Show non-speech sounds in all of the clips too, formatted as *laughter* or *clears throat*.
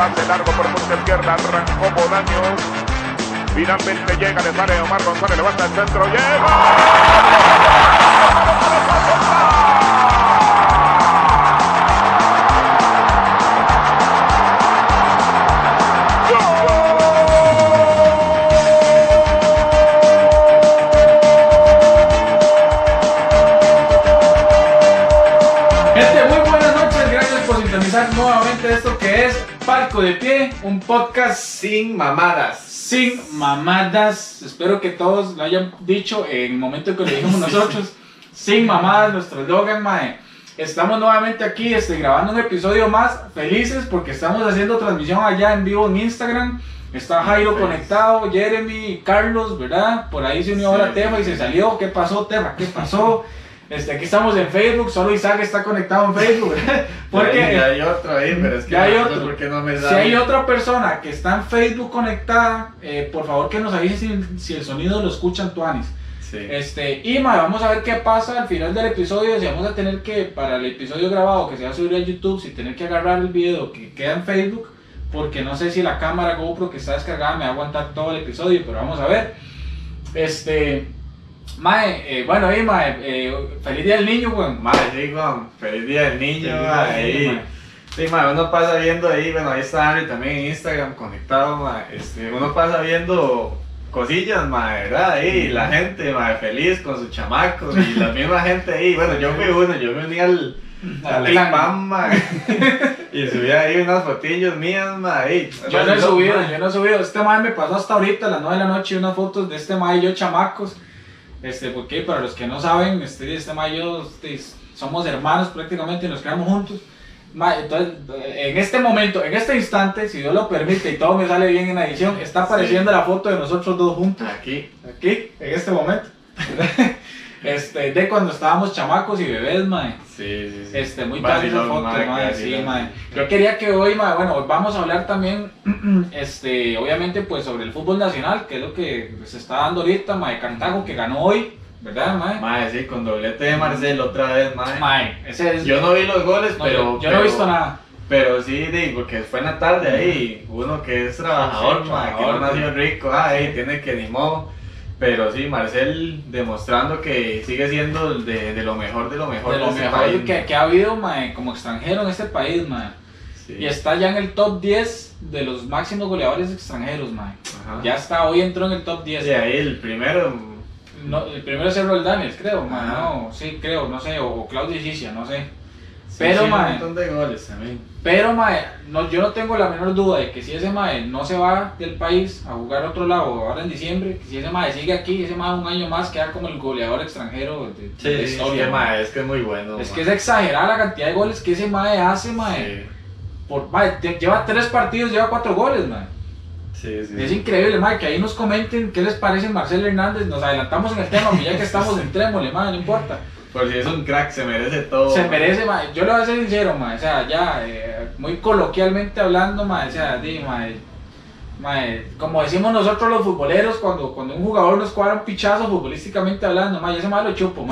pase largo por punta izquierda, arrancó Bolaños. Finalmente llega, le sale Omar González, levanta el centro, llega. Sintonizar nuevamente esto que es De Pie, un podcast Sin mamadas. sin mamadas. Espero que todos lo hayan dicho en el momento en que lo dijimos *laughs* nosotros. Sin mamadas, nuestro eslogan, mae. Estamos nuevamente aquí este, grabando un episodio más, felices porque estamos haciendo transmisión allá en vivo en Instagram. Está Jairo Feliz. conectado, Jeremy, Carlos, ¿verdad? Por ahí se unió Sí, ahora Tefa y sí, se sí. salió. ¿Qué pasó, Tefa? ¿Qué pasó? *laughs* Este, aquí estamos en Facebook, solo Isaac está conectado en Facebook. *laughs* Porque Porque ya hay otro ahí, pero es que Ya hay no sé otro. por qué no me si hay otra persona que está en Facebook conectada, eh, por favor que nos avise si, si el sonido lo escuchan Tuanis. Sí. Este, y vamos a ver qué pasa al final del episodio. Si vamos a tener que, para el episodio grabado que se va a subir a YouTube, si tener que agarrar el video que queda en Facebook, porque no sé si la cámara GoPro que está descargada me va a aguantar todo el episodio, pero vamos a ver. Este, mae, eh, bueno, ahí, mae, eh, feliz día del niño, weón. Madre, sí, Juan. Feliz día del niño, Feliz mae, del niño, mae. Sí, mae, uno pasa viendo ahí, bueno, ahí está Henry también en Instagram conectado, mae. Este, uno pasa viendo cosillas, mae, ¿verdad? Ahí, la gente, mae, feliz con sus chamacos y la misma gente ahí. Bueno, yo fui uno, yo me uní al. Bang, mae. *laughs* y subí ahí unas fotillos mías, mae. ahí. Yo no he subido, mae. yo no he subido. Este mae me pasó hasta ahorita, a las 9 de la noche, unas fotos de este mae y yo chamacos. Este, porque para los que no saben, este, este mae y yo este, somos hermanos prácticamente y nos quedamos juntos. Entonces, en este momento, en este instante, si Dios lo permite y todo me sale bien en la edición, está apareciendo la foto de nosotros dos juntos. Aquí. Aquí, en este momento. *laughs* este, de cuando estábamos chamacos y bebés, mae. Sí, sí, sí. Este, muy Vacilón, foto, mae, sí, mae. Yo quería que hoy, mae, bueno, vamos a hablar también, *clears throat* este, obviamente, pues sobre el fútbol nacional, que es lo que se está dando ahorita, mae, Cartago que ganó hoy, ¿verdad, mae? Mae, sí, con doblete de Marcel otra vez, mae. Mae, ese es... Yo no vi los goles, no, pero. yo, yo pero- no he visto nada. Pero sí, porque fue en la tarde ahí. Uno que es trabajador, Sí, mae, que no nació rico, ah, ahí tiene que ni modo. Pero sí, Marcel demostrando que sigue siendo de, de lo mejor de lo mejor De lo este mejor país. que, que ha habido, mae, como extranjero en este país, mae. Sí. Y está ya en el top 10 de los máximos goleadores extranjeros, mae. Ajá. Ya está, hoy entró en el top 10. Sí, ahí el primero. No, el primero es Errol Daniels, creo, mae, no, sí, creo, no sé, o Claudio Isicia, no sé. Pero, sí, mae. montón de goles también. Pero, mae, no, yo no tengo la menor duda de que si ese mae no se va del país a jugar a otro lado ahora en diciembre, que si ese mae sigue aquí, ese mae un año más queda como el goleador extranjero de, de Sí, historia. sí, mae. es que es muy bueno. Es mae. que es exagerada la cantidad de goles que ese mae hace, mae. Por, mae, te- lleva tres partidos, lleva cuatro goles, mae. sí, sí. Es increíble, mae, que ahí nos comenten qué les parece Marcelo Hernández. Nos adelantamos en el tema, ya que estamos en trémole, mae, no importa. Por si es un crack, se merece todo. Se merece, mae. Yo le voy a ser sincero, mae. O sea, ya, eh, muy coloquialmente hablando, mae. O sea, di, mae. mae, como decimos nosotros los futboleros, cuando, cuando un jugador nos cuadra un pichazo futbolísticamente hablando, mae, ese mae lo chupo,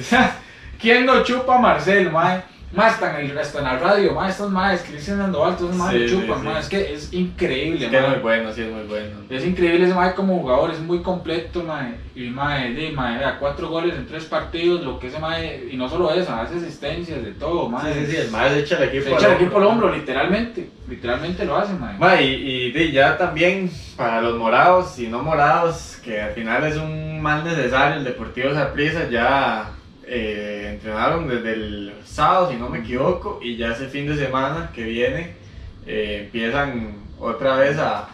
sea, *laughs* *laughs* ¿Quién no chupa a Marcel, mae? Más está en, el, está en la radio, mae. Estos maes, Cristian Sandoval, todos maes Sí, chupan, sí. mae. Es que es increíble, Es que es muy bueno, sí, es muy bueno. Es increíble ese como jugador, es muy completo, mae. Y mae, vea, cuatro goles en tres partidos, lo que ese mae, y no solo eso, hace asistencias de todo, mae. Sí, sí, sí, el mae se echa el equipo. Se echa el equipo al hombro, literalmente. Literalmente lo hace, mae. Ma, y, ya también para los morados y no morados, que al final es un mal necesario, el Deportivo Saprissa ya eh, entrenaron desde el sábado, si no me equivoco, y ya ese fin de semana que viene eh, empiezan otra vez a,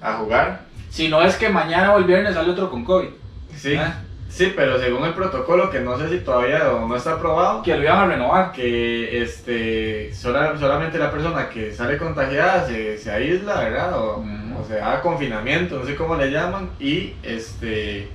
a jugar. Si no es que mañana o el viernes sale otro con COVID. Sí, Ah. sí, pero según el protocolo, que no sé si todavía no está aprobado, Que lo iban a renovar. que este sola- solamente la persona que sale contagiada se, se aísla, ¿verdad? O, o se da confinamiento, no sé cómo le llaman, y este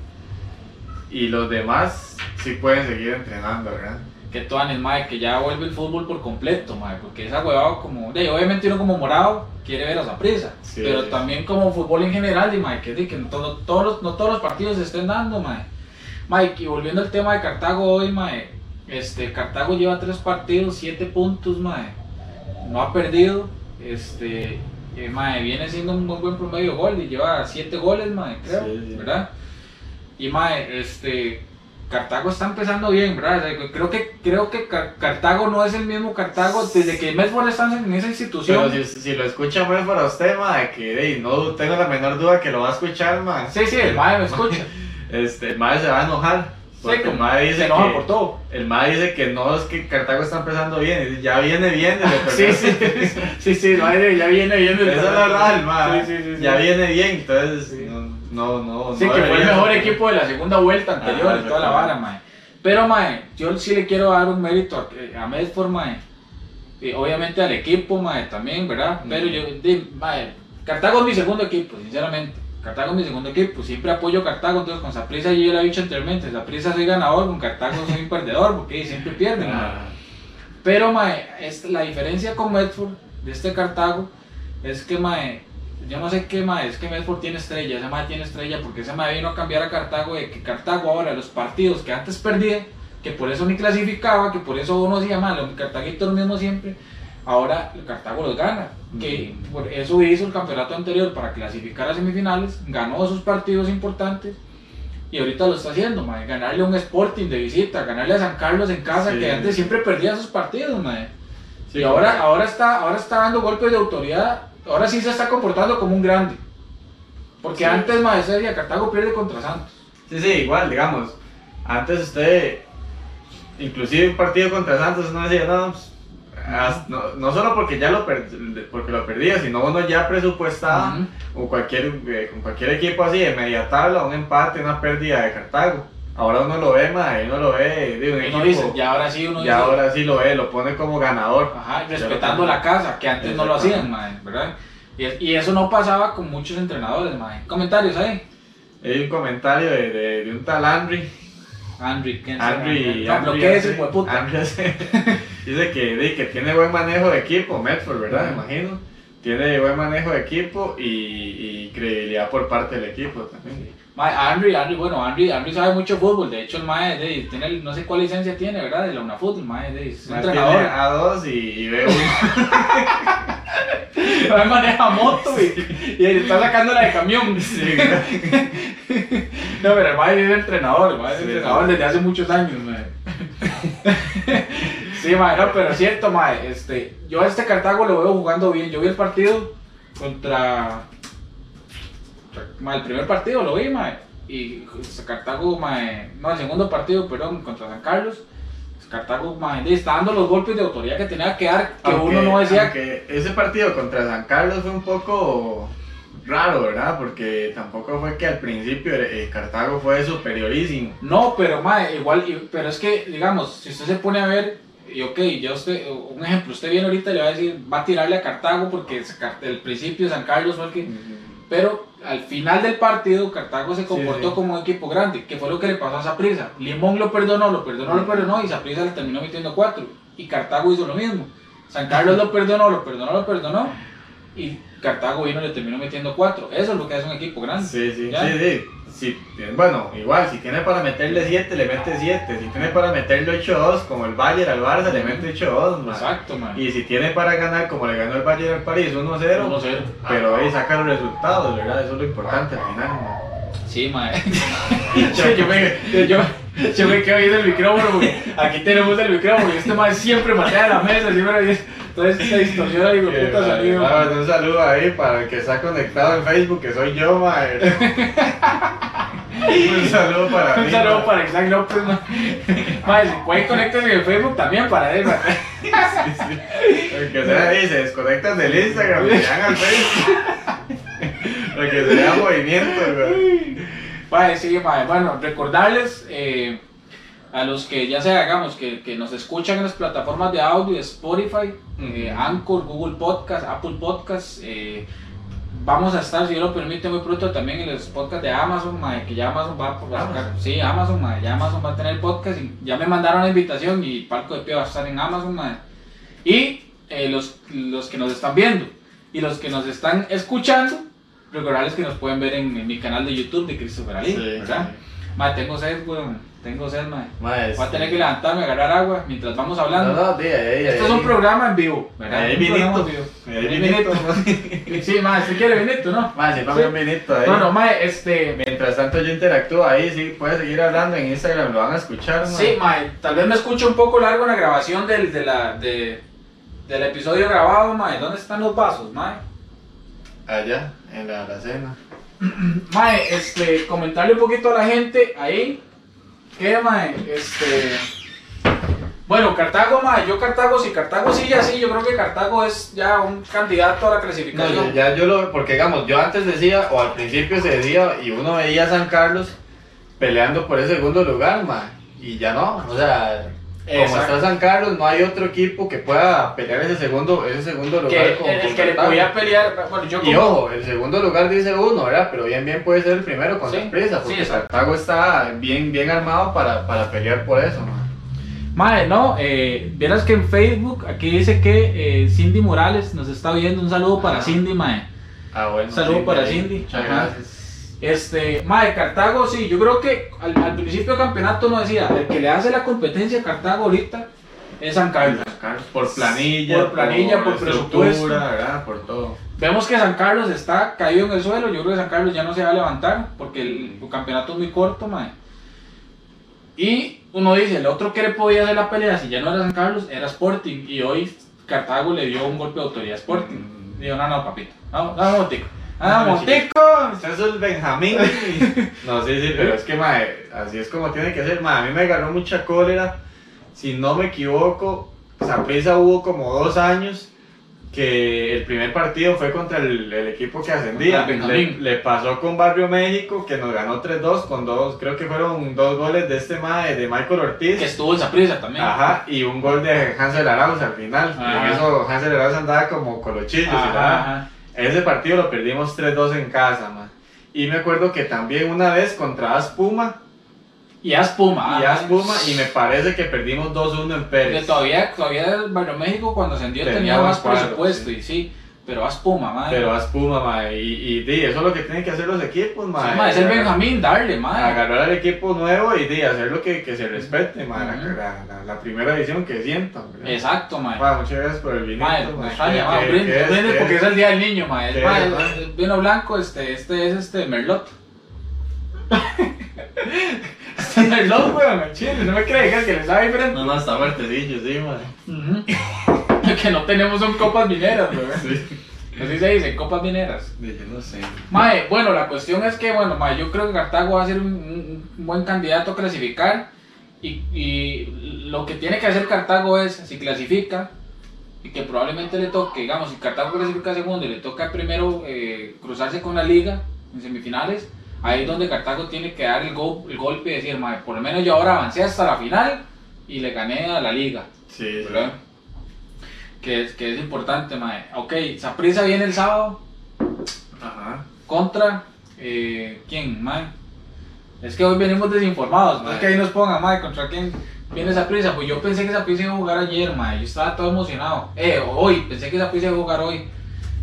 y los demás sí pueden seguir entrenando, ¿verdad? Que Tuanes, mae, que ya vuelve el fútbol por completo, mae. Porque esa huevada como. De, obviamente uno como morado quiere ver a esa prisa. Sí, pero sí. también como fútbol en general, y, mae, que, di, que no, todo- todos los, no todos los partidos se estén dando, mae. Mae, y volviendo al tema de Cartago hoy, mae. Este, Cartago lleva tres partidos, siete puntos, mae. No ha perdido. Este, eh, mae, viene siendo un muy buen promedio de gol y lleva 7 goles, mae, creo, sí. ¿verdad? Y mae, este, Cartago está empezando bien, ¿verdad? O sea, creo que, creo que Car- Cartago no es el mismo Cartago desde que Medford está en esa institución. Pero si, si lo escucha muy para usted, ma, que no tengo la menor duda que lo va a escuchar, ma. Sí, sí, el mae me *laughs* escucha. Este, el mae se va a enojar. Porque Sí, el mae se dice enoja que, por todo. el mae dice que no es que Cartago está empezando bien, ya viene bien el *laughs* Sí, sí, sí, sí, mae, ya viene, viene. Esa es la verdad, el mae. Sí, sí. Ya viene bien, entonces no, no, no. Sí, no que fue el mejor equipo de la segunda vuelta anterior Ajá, y toda la vara, mae. Pero, mae, yo sí le quiero dar un mérito a, a Medford, mae. Y obviamente al equipo, mae, también, ¿verdad? Mm. Pero yo, di, mae, Cartago es mi segundo equipo, sinceramente. Cartago es mi segundo equipo. Siempre apoyo a Cartago, entonces con Saprissa yo ya lo he dicho anteriormente. Saprissa soy ganador, con Cartago soy un perdedor, porque siempre pierden, mae. Ah, Pero, mae, es, la diferencia con Medford de este Cartago es que, mae, yo no sé qué, mae, es que Medford tiene estrella, ese mae tiene estrella porque ese mae vino a cambiar a Cartago de que Cartago ahora los partidos que antes perdía, que por eso ni clasificaba, que por eso uno decía, mae, los cartaguitos mismo siempre, ahora el Cartago los gana, que por eso hizo el campeonato anterior para clasificar a semifinales, ganó sus partidos importantes. Y ahorita lo está haciendo, mae, ganarle a un Sporting de visita, ganarle a San Carlos en casa, Sí. que antes siempre perdía sus partidos, mae. sí, y ahora, ahora, está, ahora está dando golpes de autoridad. Ahora sí se está comportando como un grande. Porque Sí. antes, mae, se decía, Cartago pierde contra Santos. Sí, sí, igual, digamos. Antes usted, inclusive un partido contra Santos, no decía, no, pues, no, no solo porque ya lo, per- porque lo perdía, sino uno ya presupuestaba o cualquier, eh, con cualquier equipo así de media tabla, un empate, una pérdida de Cartago. Ahora uno lo ve, ma, y uno lo ve un Uno equipo, dice, ya ahora sí, uno y dice, ahora sí lo ve, lo pone como ganador. ajá, Ya respetando la casa, que antes no lo hacían, mae, ¿verdad? Y, y eso no pasaba con muchos entrenadores, mae. Comentarios ahí. Hay un comentario de, de, de un tal Henry, Henry, ¿quién sabe? No, ¿Qué es puta? Henry hace- dice que, tiene buen manejo de equipo, Medford, ¿verdad? Me imagino. Tiene buen manejo de equipo y, y credibilidad por parte del equipo también. Mae, Henry, Henry, bueno, Henry, Henry sabe mucho fútbol. De hecho, el mae, de, tiene, el- no sé cuál licencia tiene, ¿verdad? De la UNAFUT, el mae, de, es Tiene entrenador. A2 y, y B1. El *laughs* mae maneja moto y, y está sacando la de camión. Sí, *laughs* No, pero el mae es entrenador, el mae es Sí, entrenador sí. desde hace muchos años, mae. *laughs* Sí, mae, no, pero es cierto, mae, este, yo a este Cartago lo veo jugando bien. Yo vi el partido contra, el primer partido lo vi, mae, y Cartago, mae, no, el segundo partido, perdón, contra San Carlos. Cartago, le está dando los golpes de autoridad que tenía que dar, que Aunque- uno no decía aunque ese partido contra San Carlos fue un poco raro, ¿verdad? Porque tampoco fue que al principio eh, Cartago fue superiorísimo. No, pero mae, igual, pero es que, digamos, si usted se pone a ver, y ok, ya usted, un ejemplo, usted viene ahorita y le va a decir, va a tirarle a Cartago porque el principio San Carlos fue el que... Pero al final del partido, Cartago se comportó sí. como un equipo grande, que fue lo que le pasó a Saprissa. Limón lo perdonó, lo perdonó, lo perdonó, y Saprissa le terminó metiendo cuatro. Y Cartago hizo lo mismo. San Carlos lo perdonó, lo perdonó, lo perdonó, y Cartago vino y le terminó metiendo cuatro. Eso es lo que hace un equipo grande. Sí, sí, ¿Ya? sí, sí. Si- bueno, igual, si tiene para meterle 7, le mete 7. Si tiene para meterle 8-2, como el Bayern al Barça, le mete 8-2. man. Exacto, man. Y si tiene para ganar, como le ganó el Bayern al París, 1-0, 1-0. pero ahí saca los resultados, ¿verdad? Eso es lo importante al final. man. Sí, mae. *laughs* yo, yo me, yo, yo me quedo viendo el micrófono porque aquí tenemos el micrófono y este mae siempre matea la mesa, siempre entonces se distorsiona y me puta salido. ah, un saludo ahí para el que está conectado en Facebook, que soy yo, mae. *laughs* un saludo para Un mí, saludo mae. para Isaac López. Mae, si pueden conectarse en el Facebook también para él, mae. Sí, sí. El que sea ahí, se desconectan del Instagram y llegan al Facebook. Para que se vea movimiento, güey. Sí, mae. Bueno, recordarles eh, a los que ya sea, hagamos, que, que nos escuchan en las plataformas de audio, Spotify, eh. Anchor, Google Podcast, Apple Podcast. eh, vamos a estar, si Dios lo permite, muy pronto también en los podcasts de Amazon, mae, que ya Amazon va, va a sacar. Sí, Amazon, mae, ya Amazon va a tener podcast. Y ya me mandaron la invitación y Palco de Pie va a estar en Amazon, mae. Y eh, los, los que nos están viendo y los que nos están escuchando, recordarles que nos pueden ver en, en mi canal de YouTube de Christopher Ali, Sí, ¿verdad? Mae, tengo sed, weón. Tengo sed, mae. Mae, Voy a tener sí. que levantarme, agarrar agua mientras vamos hablando. No, no, Esto es un programa en vivo, ¿verdad? Ahí vinito. en. Ahí vinito. *laughs* Sí, mae, si quiere vinito, ¿no? Mae, sí, ponme un vinito ahí. Bueno, mae, este. Mientras tanto yo interactúo ahí, sí, puedes seguir hablando en Instagram, lo van a escuchar, mae. Sí, mae, tal vez me escuche un poco largo la grabación del, de la, de, del episodio grabado, mae. ¿Dónde están los vasos, mae? Allá, en la alacena. *clears throat* Mae, este, comentarle un poquito a la gente ahí. ¿Qué, mae? Este. Bueno, Cartago, mae, yo Cartago, si Cartago sigue así, yo creo que Cartago es ya un candidato a la clasificación. ya yo lo, porque digamos, yo antes decía, o al principio se decía, y uno veía a San Carlos peleando por ese segundo lugar, mae, y ya no, o sea, como está San Carlos, no hay otro equipo que pueda pelear ese segundo, ese segundo lugar que, con, el, el con que le podía pelear, bueno, yo Y como- ojo, el segundo lugar dice uno, ¿verdad? Pero bien bien puede ser el primero con Sí, sorpresa, sí, porque exacto. Cartago está bien bien armado para, para pelear por eso, mae. Mae, no, eh, vieras que en Facebook aquí dice que eh, Cindy Morales nos está viendo. Un saludo para Ah. Cindy, mae. Ah, bueno. Saludo para. Cindy. Muchas Ajá. gracias. Este, mae, Cartago, sí, yo creo que al, al principio del campeonato no decía, el que le hace la competencia a Cartago ahorita es San Carlos. Por planilla, Por planilla, por estructura, presupuesto. ¿verdad? Por todo. Vemos que San Carlos está caído en el suelo, yo creo que San Carlos ya no se va a levantar porque el, el campeonato es muy corto, mae. Y uno dice, el otro que le podía hacer la pelea si ya no era San Carlos era Sporting y hoy Cartago le dio un golpe de autoridad a Sporting. Mm. Digo, no, no, papito, vamos, vamos, montico. Ah, montico. Usted es el Benjamín. *laughs* no, sí, sí, pero es que, mae, así es como tiene que ser. Mae, a mí me agarró mucha cólera. Si no me equivoco, Saprissa hubo como dos años que el primer partido fue contra el, el equipo que ascendía. Le, le pasó con Barrio México, que nos ganó 3-2 con dos, creo que fueron dos goles de este mae, de Michael Ortiz. Que estuvo en Saprissa también. Ajá, y un gol de Hansel Arauz al final. Ajá. En eso Hansel Arauz andaba como colochillos. y Ajá, nada. ajá. Ese partido lo perdimos 3-2 en casa, man. Y me acuerdo que también una vez contra Aspuma Y Aspuma. y ah, Aspuma y me parece que perdimos 2-1 en Pérez. todavía, todavía el Barrio México cuando ascendió Tenía tenía, más presupuesto sí. y sí, pero Aspuma, madre. Pero Aspuma, man. Y, y di, eso es lo que tienen que hacer los equipos, man. Sí, ma, es el Benjamín, darle, madre. Agarrar al equipo nuevo y di, hacer lo que, que se respete, man. La- Ujú. la, la- la primera edición que sientan. ¿verdad? Exacto, madre. Ma, muchas gracias por el vinito. Madre, ma. me extraña, ¿Qué- madre, qué un es? brindis ¿Qué porque es? es el día del niño, madre. ¿Qué Madre, es, es vino blanco, este, este es este Merlot. Este es *laughs* Merlot, weón, chile, no me crees que le sabe diferente. No, no, está fuertecillo, sí, man. Ujú. *laughs* que no tenemos son copas mineras, weón. Sí. Así se dice, copas mineras. Yo no sé. Mae, bueno, la cuestión es que, bueno, mae, yo creo que Cartago va a ser un, un- un buen candidato a clasificar. Y, y lo que tiene que hacer Cartago es, si clasifica, y que probablemente le toque, digamos, si Cartago clasifica segundo y le toca primero eh, cruzarse con la liga en semifinales, ahí es donde Cartago tiene que dar el, go- el golpe y decir, mae, por lo menos yo ahora avancé hasta la final y le gané a la liga. Sí, sí. Que es, que es importante, mae. Ok, Saprissa viene el sábado Ajá. contra eh, quién, mae. Es que hoy venimos desinformados, no es que ahí nos pongan, mae, contra quién viene esa prisa. Pues yo pensé que esa prisa iba a jugar ayer, mae. Yo estaba todo emocionado. Eh, hoy, pensé que esa prisa iba a jugar hoy.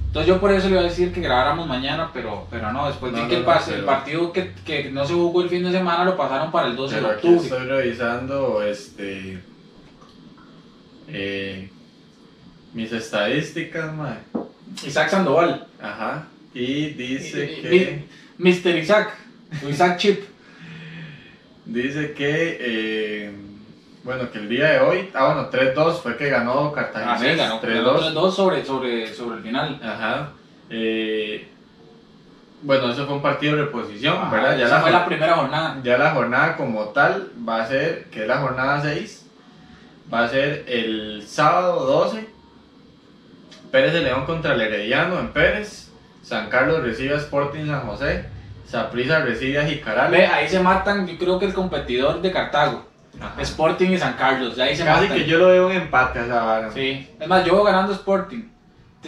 Entonces yo por eso le iba a decir que grabáramos mañana, pero, pero no, después No, vi que el, no, pas- pero- el partido que, que no se jugó el fin de semana lo pasaron para el 12 Pero de aquí octubre. estoy revisando este eh, mis estadísticas, mae. Isaac Sandoval. Ajá. Y dice Y- y- que Mr. Isaac. Isaac Chip. *laughs* dice que eh, bueno, que el día de hoy, ah bueno, 3-2 fue que ganó Cartagena. Ah, sí, ganó 3-2. 3-2 sobre, sobre, sobre el final. Ajá. Eh, bueno, eso fue un partido de reposición, Ah, ¿verdad? Ya esa la, fue la primera jornada. ya la jornada como tal va a ser, que es la jornada 6, va a ser el sábado 12. Pérez de León contra el Herediano en Pérez. San Carlos recibe a Sporting San José. Saprissa recibe a Jicaral. Ve, ahí se matan, yo creo que el competidor de Cartago. Ajá. Sporting y San Carlos, ya ahí se Casi matan. que yo lo veo un empate a esa vara. Sí, es más, yo voy ganando Sporting.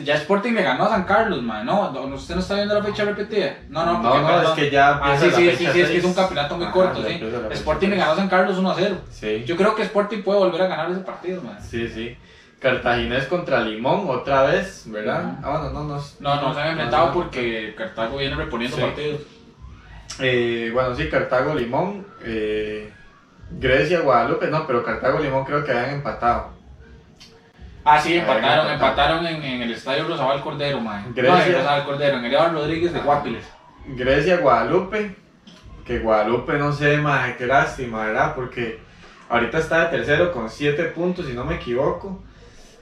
Ya Sporting le ganó a San Carlos, man. No, no, usted no está viendo la fecha repetida. No, no, No, porque, no, es que ya Ah, sí, sí, la sí, fecha sí, es que es un campeonato muy Ajá, corto, sí. Sporting le seis. ganó a San Carlos 1 a 0. Sí. Yo creo que Sporting puede volver a ganar ese partido, man. Sí, sí. Cartaginés contra Limón otra vez, ¿verdad? Ah, bueno, no, no. No, no se han enfrentado no. porque Cartago viene reponiendo Sí. partidos. Eh, bueno, sí, Cartago, Limón, eh, Grecia, Guadalupe, no, pero Cartago, Limón creo que habían empatado. Ah, sí, empataron, empataron. en, en el estadio Rosabal Cordero, mae. No, Grecia. en Rosabal Cordero, en el Iván Rodríguez de Guapiles. Grecia, Guadalupe, que Guadalupe no sé, más qué lástima, ¿verdad? Porque ahorita está de tercero con 7 puntos, si no me equivoco,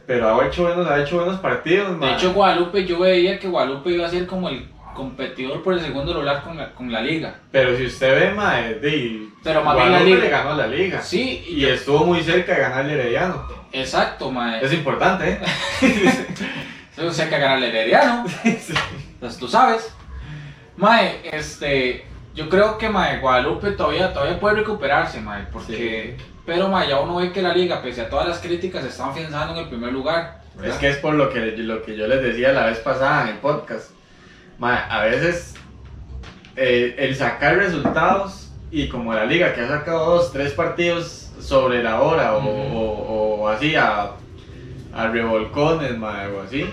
pero ha hecho buenos, ha hecho buenos partidos, De mae. hecho, Guadalupe, yo veía que Guadalupe iba a ser como el competidor por el segundo lugar con la, con la liga. Pero si usted ve, mae, de, Pero más bien la Guadalupe liga. le ganó la liga. Sí, Y estuvo muy cerca de ganarle Herediano. exacto, mae. Es importante, ¿eh? Eso se que ganar el Herediano. *laughs* Entonces tú sabes. Mae, este. Yo creo que Mae, Guadalupe todavía, todavía puede recuperarse, Mae. Porque. Pero Mae, ya uno ve que la liga, pese a todas las críticas, se está afianzando en el primer lugar. ¿verdad? Es que es por lo que, lo que yo les decía la vez pasada en el podcast. Mae, a veces eh, el sacar resultados y como la liga que ha sacado dos, tres partidos sobre la hora o, o- o así a, a revolcones mae, o así,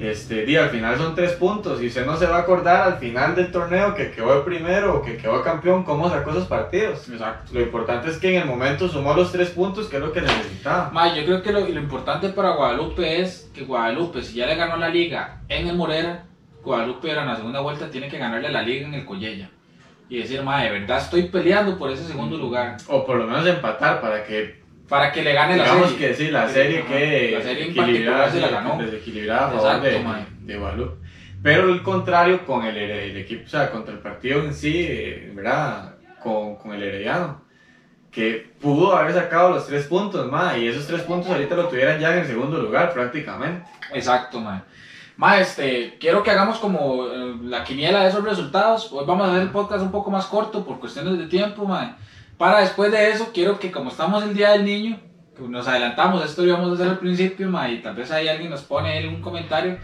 este, di, al final son tres puntos y usted no se va a acordar al final del torneo que quedó el primero o que quedó campeón cómo sacó esos partidos. Exacto. Lo importante es que en el momento sumó los tres puntos que es lo que necesitaba. Mae, yo creo que lo, lo importante para Guadalupe es que Guadalupe, si ya le ganó la liga en el Morera, Guadalupe ahora en la segunda vuelta tiene que ganarle la liga en el Collella. Y decir, Mae, de verdad estoy peleando por ese segundo lugar. O por lo menos empatar para que Para que le gane la Digamos serie. que sí, la Sí, serie que La serie equilibrada, se la ganó. desequilibrada a favor Exacto, de, de Guadalupe. Pero el contrario con el, el equipo, o sea, contra el partido en sí, eh, ¿verdad? Con, con el Herediano, que pudo haber sacado los tres puntos más, y esos tres puntos ahorita lo tuvieran ya en el segundo lugar prácticamente. Exacto, mae. Mae, este, quiero que hagamos como eh, la quiniela de esos resultados. Hoy vamos a hacer el podcast un poco más corto por cuestiones de tiempo, mae. Para después de eso, quiero que como estamos el Día del Niño, que nos adelantamos, esto lo íbamos a hacer al principio, mae, y tal vez ahí alguien nos pone ahí un comentario.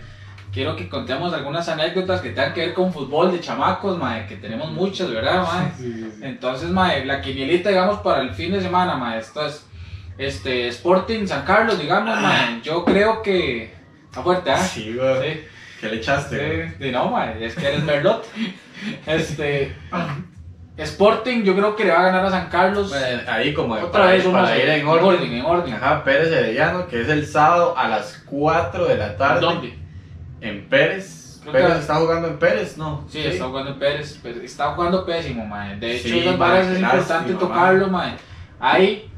Quiero que contemos algunas anécdotas que tengan que ver con fútbol de chamacos, mae, que tenemos muchas, ¿verdad, mae? *laughs* Entonces, mae, la quinielita, digamos, para el fin de semana, mae, esto es, este, Sporting San Carlos, digamos, mae, yo creo que, está fuerte, ¿ah? Sí, güey. ¿Qué le echaste? sí, no, mae, es que eres Merlot. *laughs* Este, Sporting, yo creo que le va a ganar a San Carlos. Bueno, ahí como de Otra para, vez para ir en orden. en orden. Ajá, Pérez Herediano, que es el sábado a las 4 de la tarde. ¿Dónde? En Pérez. Creo Pérez que- está jugando en Pérez, ¿no? Sí, está jugando en Pérez, pero está jugando pésimo, mae. De hecho, Sí, mae, es importante lástima, tocarlo, mae. Hay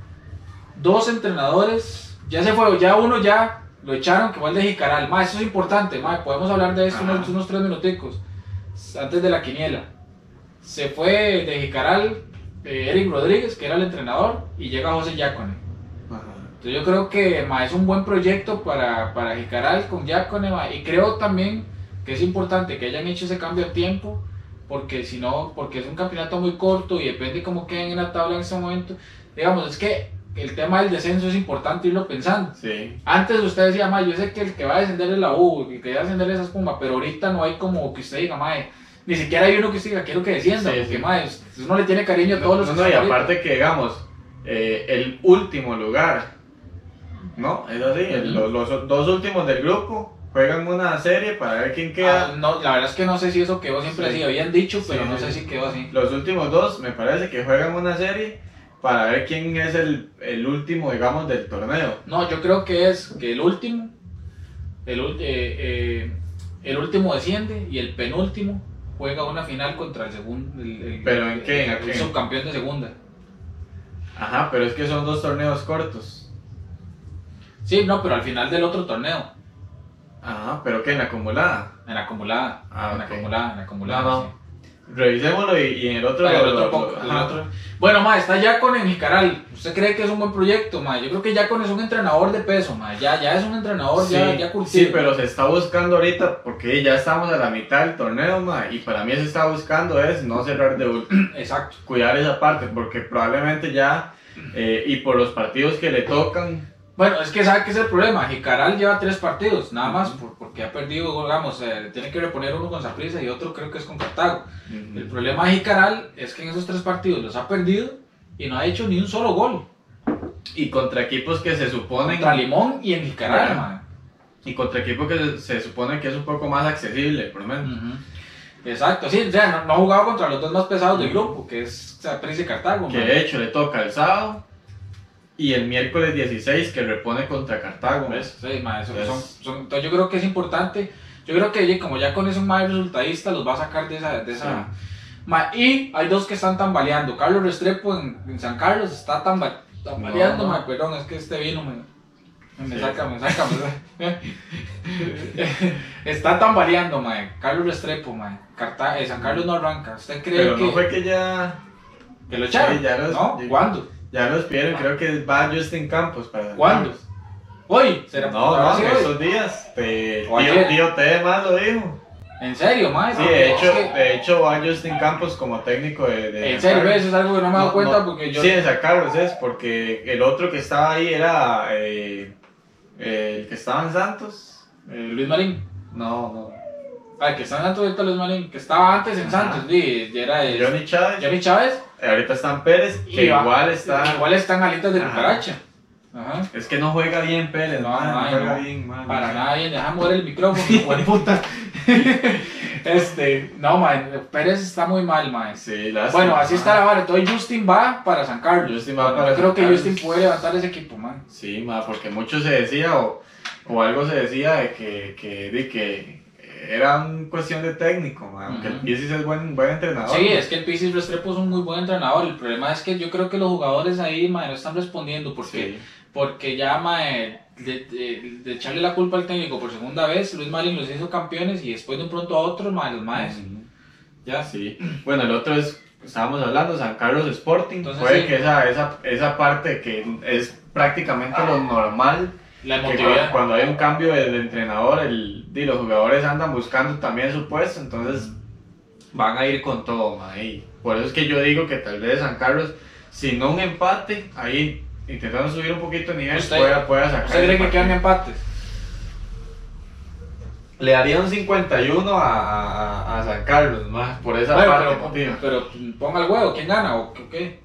dos entrenadores, ya se fue, ya uno ya lo echaron, que fue el de Jicaral. Mae, eso es importante, mae. Podemos hablar de esto Ajá. unos, unos tres minuticos, antes de la quiniela. Se fue de Jicaral eh, Eric Rodríguez, que era el entrenador, y llega José Yacone. Entonces yo creo que ma, es un buen proyecto para, para Jicaral con Yacone ma, y creo también que es importante que hayan hecho ese cambio a tiempo porque si no, porque es un campeonato muy corto y depende cómo queden en la tabla en ese momento. Digamos, es que el tema del descenso es importante irlo pensando. Sí. Antes usted decía, ma, yo sé que el que va a descender es la U, el que va a descender es Espuma, pero ahorita no hay como que usted diga, ma, ni siquiera hay uno que diga, quiero que descienda, Sí, porque sí. ma, es- uno le tiene cariño a todos los no, que no, y aparte que digamos, eh, el último lugar, ¿no? Es así, el- los, los dos últimos del grupo juegan una serie para ver quién Ah, queda. no, la verdad es que no sé si eso quedó siempre Sí. así, habían dicho, pero Sí, no sí. sé si quedó así. Los últimos dos, me parece que juegan una serie para ver quién es el, el último, digamos, del torneo. No, yo creo que es que el último, el, eh, eh, el último desciende y el penúltimo juega una final contra el segundo, el, el- ¿Pero en qué? ¿En el subcampeón de segunda. Ajá, pero es que son dos torneos cortos. Sí, no, pero al final del otro torneo, Ajá, pero ¿qué? En la acumulada. en la acumulada, Ah, en la acumulada, en la acumulada. No, no. sí. Revisémoslo y, y en el otro... El lo- Bueno, ma, está Yacon en Jicaral. ¿Usted cree que es un buen proyecto, ma? Yo creo que Yacon es un entrenador de peso, ma. Ya, ya es un entrenador, ya, ya curtido. sí, pero se está buscando ahorita porque ya estamos a la mitad del torneo, ma, y para mí se está buscando es no cerrar de último, *clears throat* Exacto. cuidar esa parte, porque probablemente ya, eh, y por los partidos que le tocan, Bueno, es que sabe que es el problema. Jicaral lleva tres partidos, nada más, por- porque ha perdido, digamos, eh, tiene que reponer uno con Saprissa y otro creo que es con Cartago. El problema de Jicaral es que en esos tres partidos los ha perdido y no ha hecho ni un solo gol. y contra equipos que se suponen, Contra Limón y en Jicaral, Ajá. ma. y contra equipos que se, se supone que es un poco más accesible, por lo menos. Ujú. Exacto, sí, o sea, no, no ha jugado contra los dos más pesados del grupo, que es Saprissa y Cartago. Que mae. de hecho le toca el sábado y el miércoles 16 que repone contra Cartago. ¿Ves? Sí, mae, son- Es- son- son- entonces yo creo que es importante. Yo creo que como ya con ese más resultadista los va a sacar de esa. De esa Ma, y hay dos que están tambaleando. Carlos Restrepo en, en San Carlos está tamba- tambaleando, No, no. ma, perdón, es que este vino me, me Sí. saca, me saca. me- *laughs* está tambaleando, ma. Carlos Restrepo, ma. Carta, eh, San Carlos no arranca. ¿Usted cree Pero que, no fue que ya, que lo echaron? Sí, ¿No? ¿Cuándo? Ya lo despidieron, creo que va Justin Campos para ¿Cuándo? ¿Hoy? ¿Será No, no, esos días. Te, tío, tío T más lo dijo. ¿En serio, ma? Sí, de hecho, de hecho va Justin Campos como técnico de. de en serio, eso es algo que no me he dado cuenta porque yo... Sí, de San Carlos es, porque el otro que estaba ahí era eh, eh, el que estaba en Santos. eh, Luis Marín. No, no. Ah, que está en Santos ahorita Luis Marín, que estaba antes en. Santos, sí, y era el Johnny Chávez. Johnny Chávez. Eh, Ahorita está en Pérez, que y igual está. Igual están alitas de cucaracha. Ajá. Es que no juega bien Pérez, No, man, no, ay, juega no. bien, man. Para nada bien, deja mover el micrófono, puta. *laughs* este, no, man, Pérez está muy mal, man. Sí, lástima, Bueno, así man. está la vara. Entonces Justin va para San Carlos. Justin va para Yo creo San que Carlos. Justin puede levantar ese equipo, man. Sí, ma, porque mucho se decía o, o algo se decía de que, que, de que era una cuestión de técnico, ma, aunque el Ujú. Pisis es buen, buen entrenador. Sí, ma. es que el Pisis Restrepo es un muy buen entrenador. El problema es que yo creo que los jugadores ahí, man, no están respondiendo porque Sí. porque ya mae, de, de- de echarle la culpa al técnico por segunda vez, Luis Marín los hizo campeones y después de un pronto a otro, mae, los maes, Ujú. ya. Sí. Bueno, el otro es, estábamos hablando, San Carlos Sporting. Entonces, Puede sí. que esa, esa, esa parte que es prácticamente lo normal, La que cu- emotividad. cuando hay un cambio de entrenador, el, di, los jugadores andan buscando también su puesto, entonces van a ir con todo, y por eso es que yo digo que tal vez San Carlos, si no un empate, ahí intentando subir un poquito de nivel, ¿Usted- pueda, pueda sacar. ¿Usted cree que quedan empates? Le daría un 51 a, a, a San Carlos, más por esa Bueno, parte pero ponga el huevo, ¿quién gana o qué?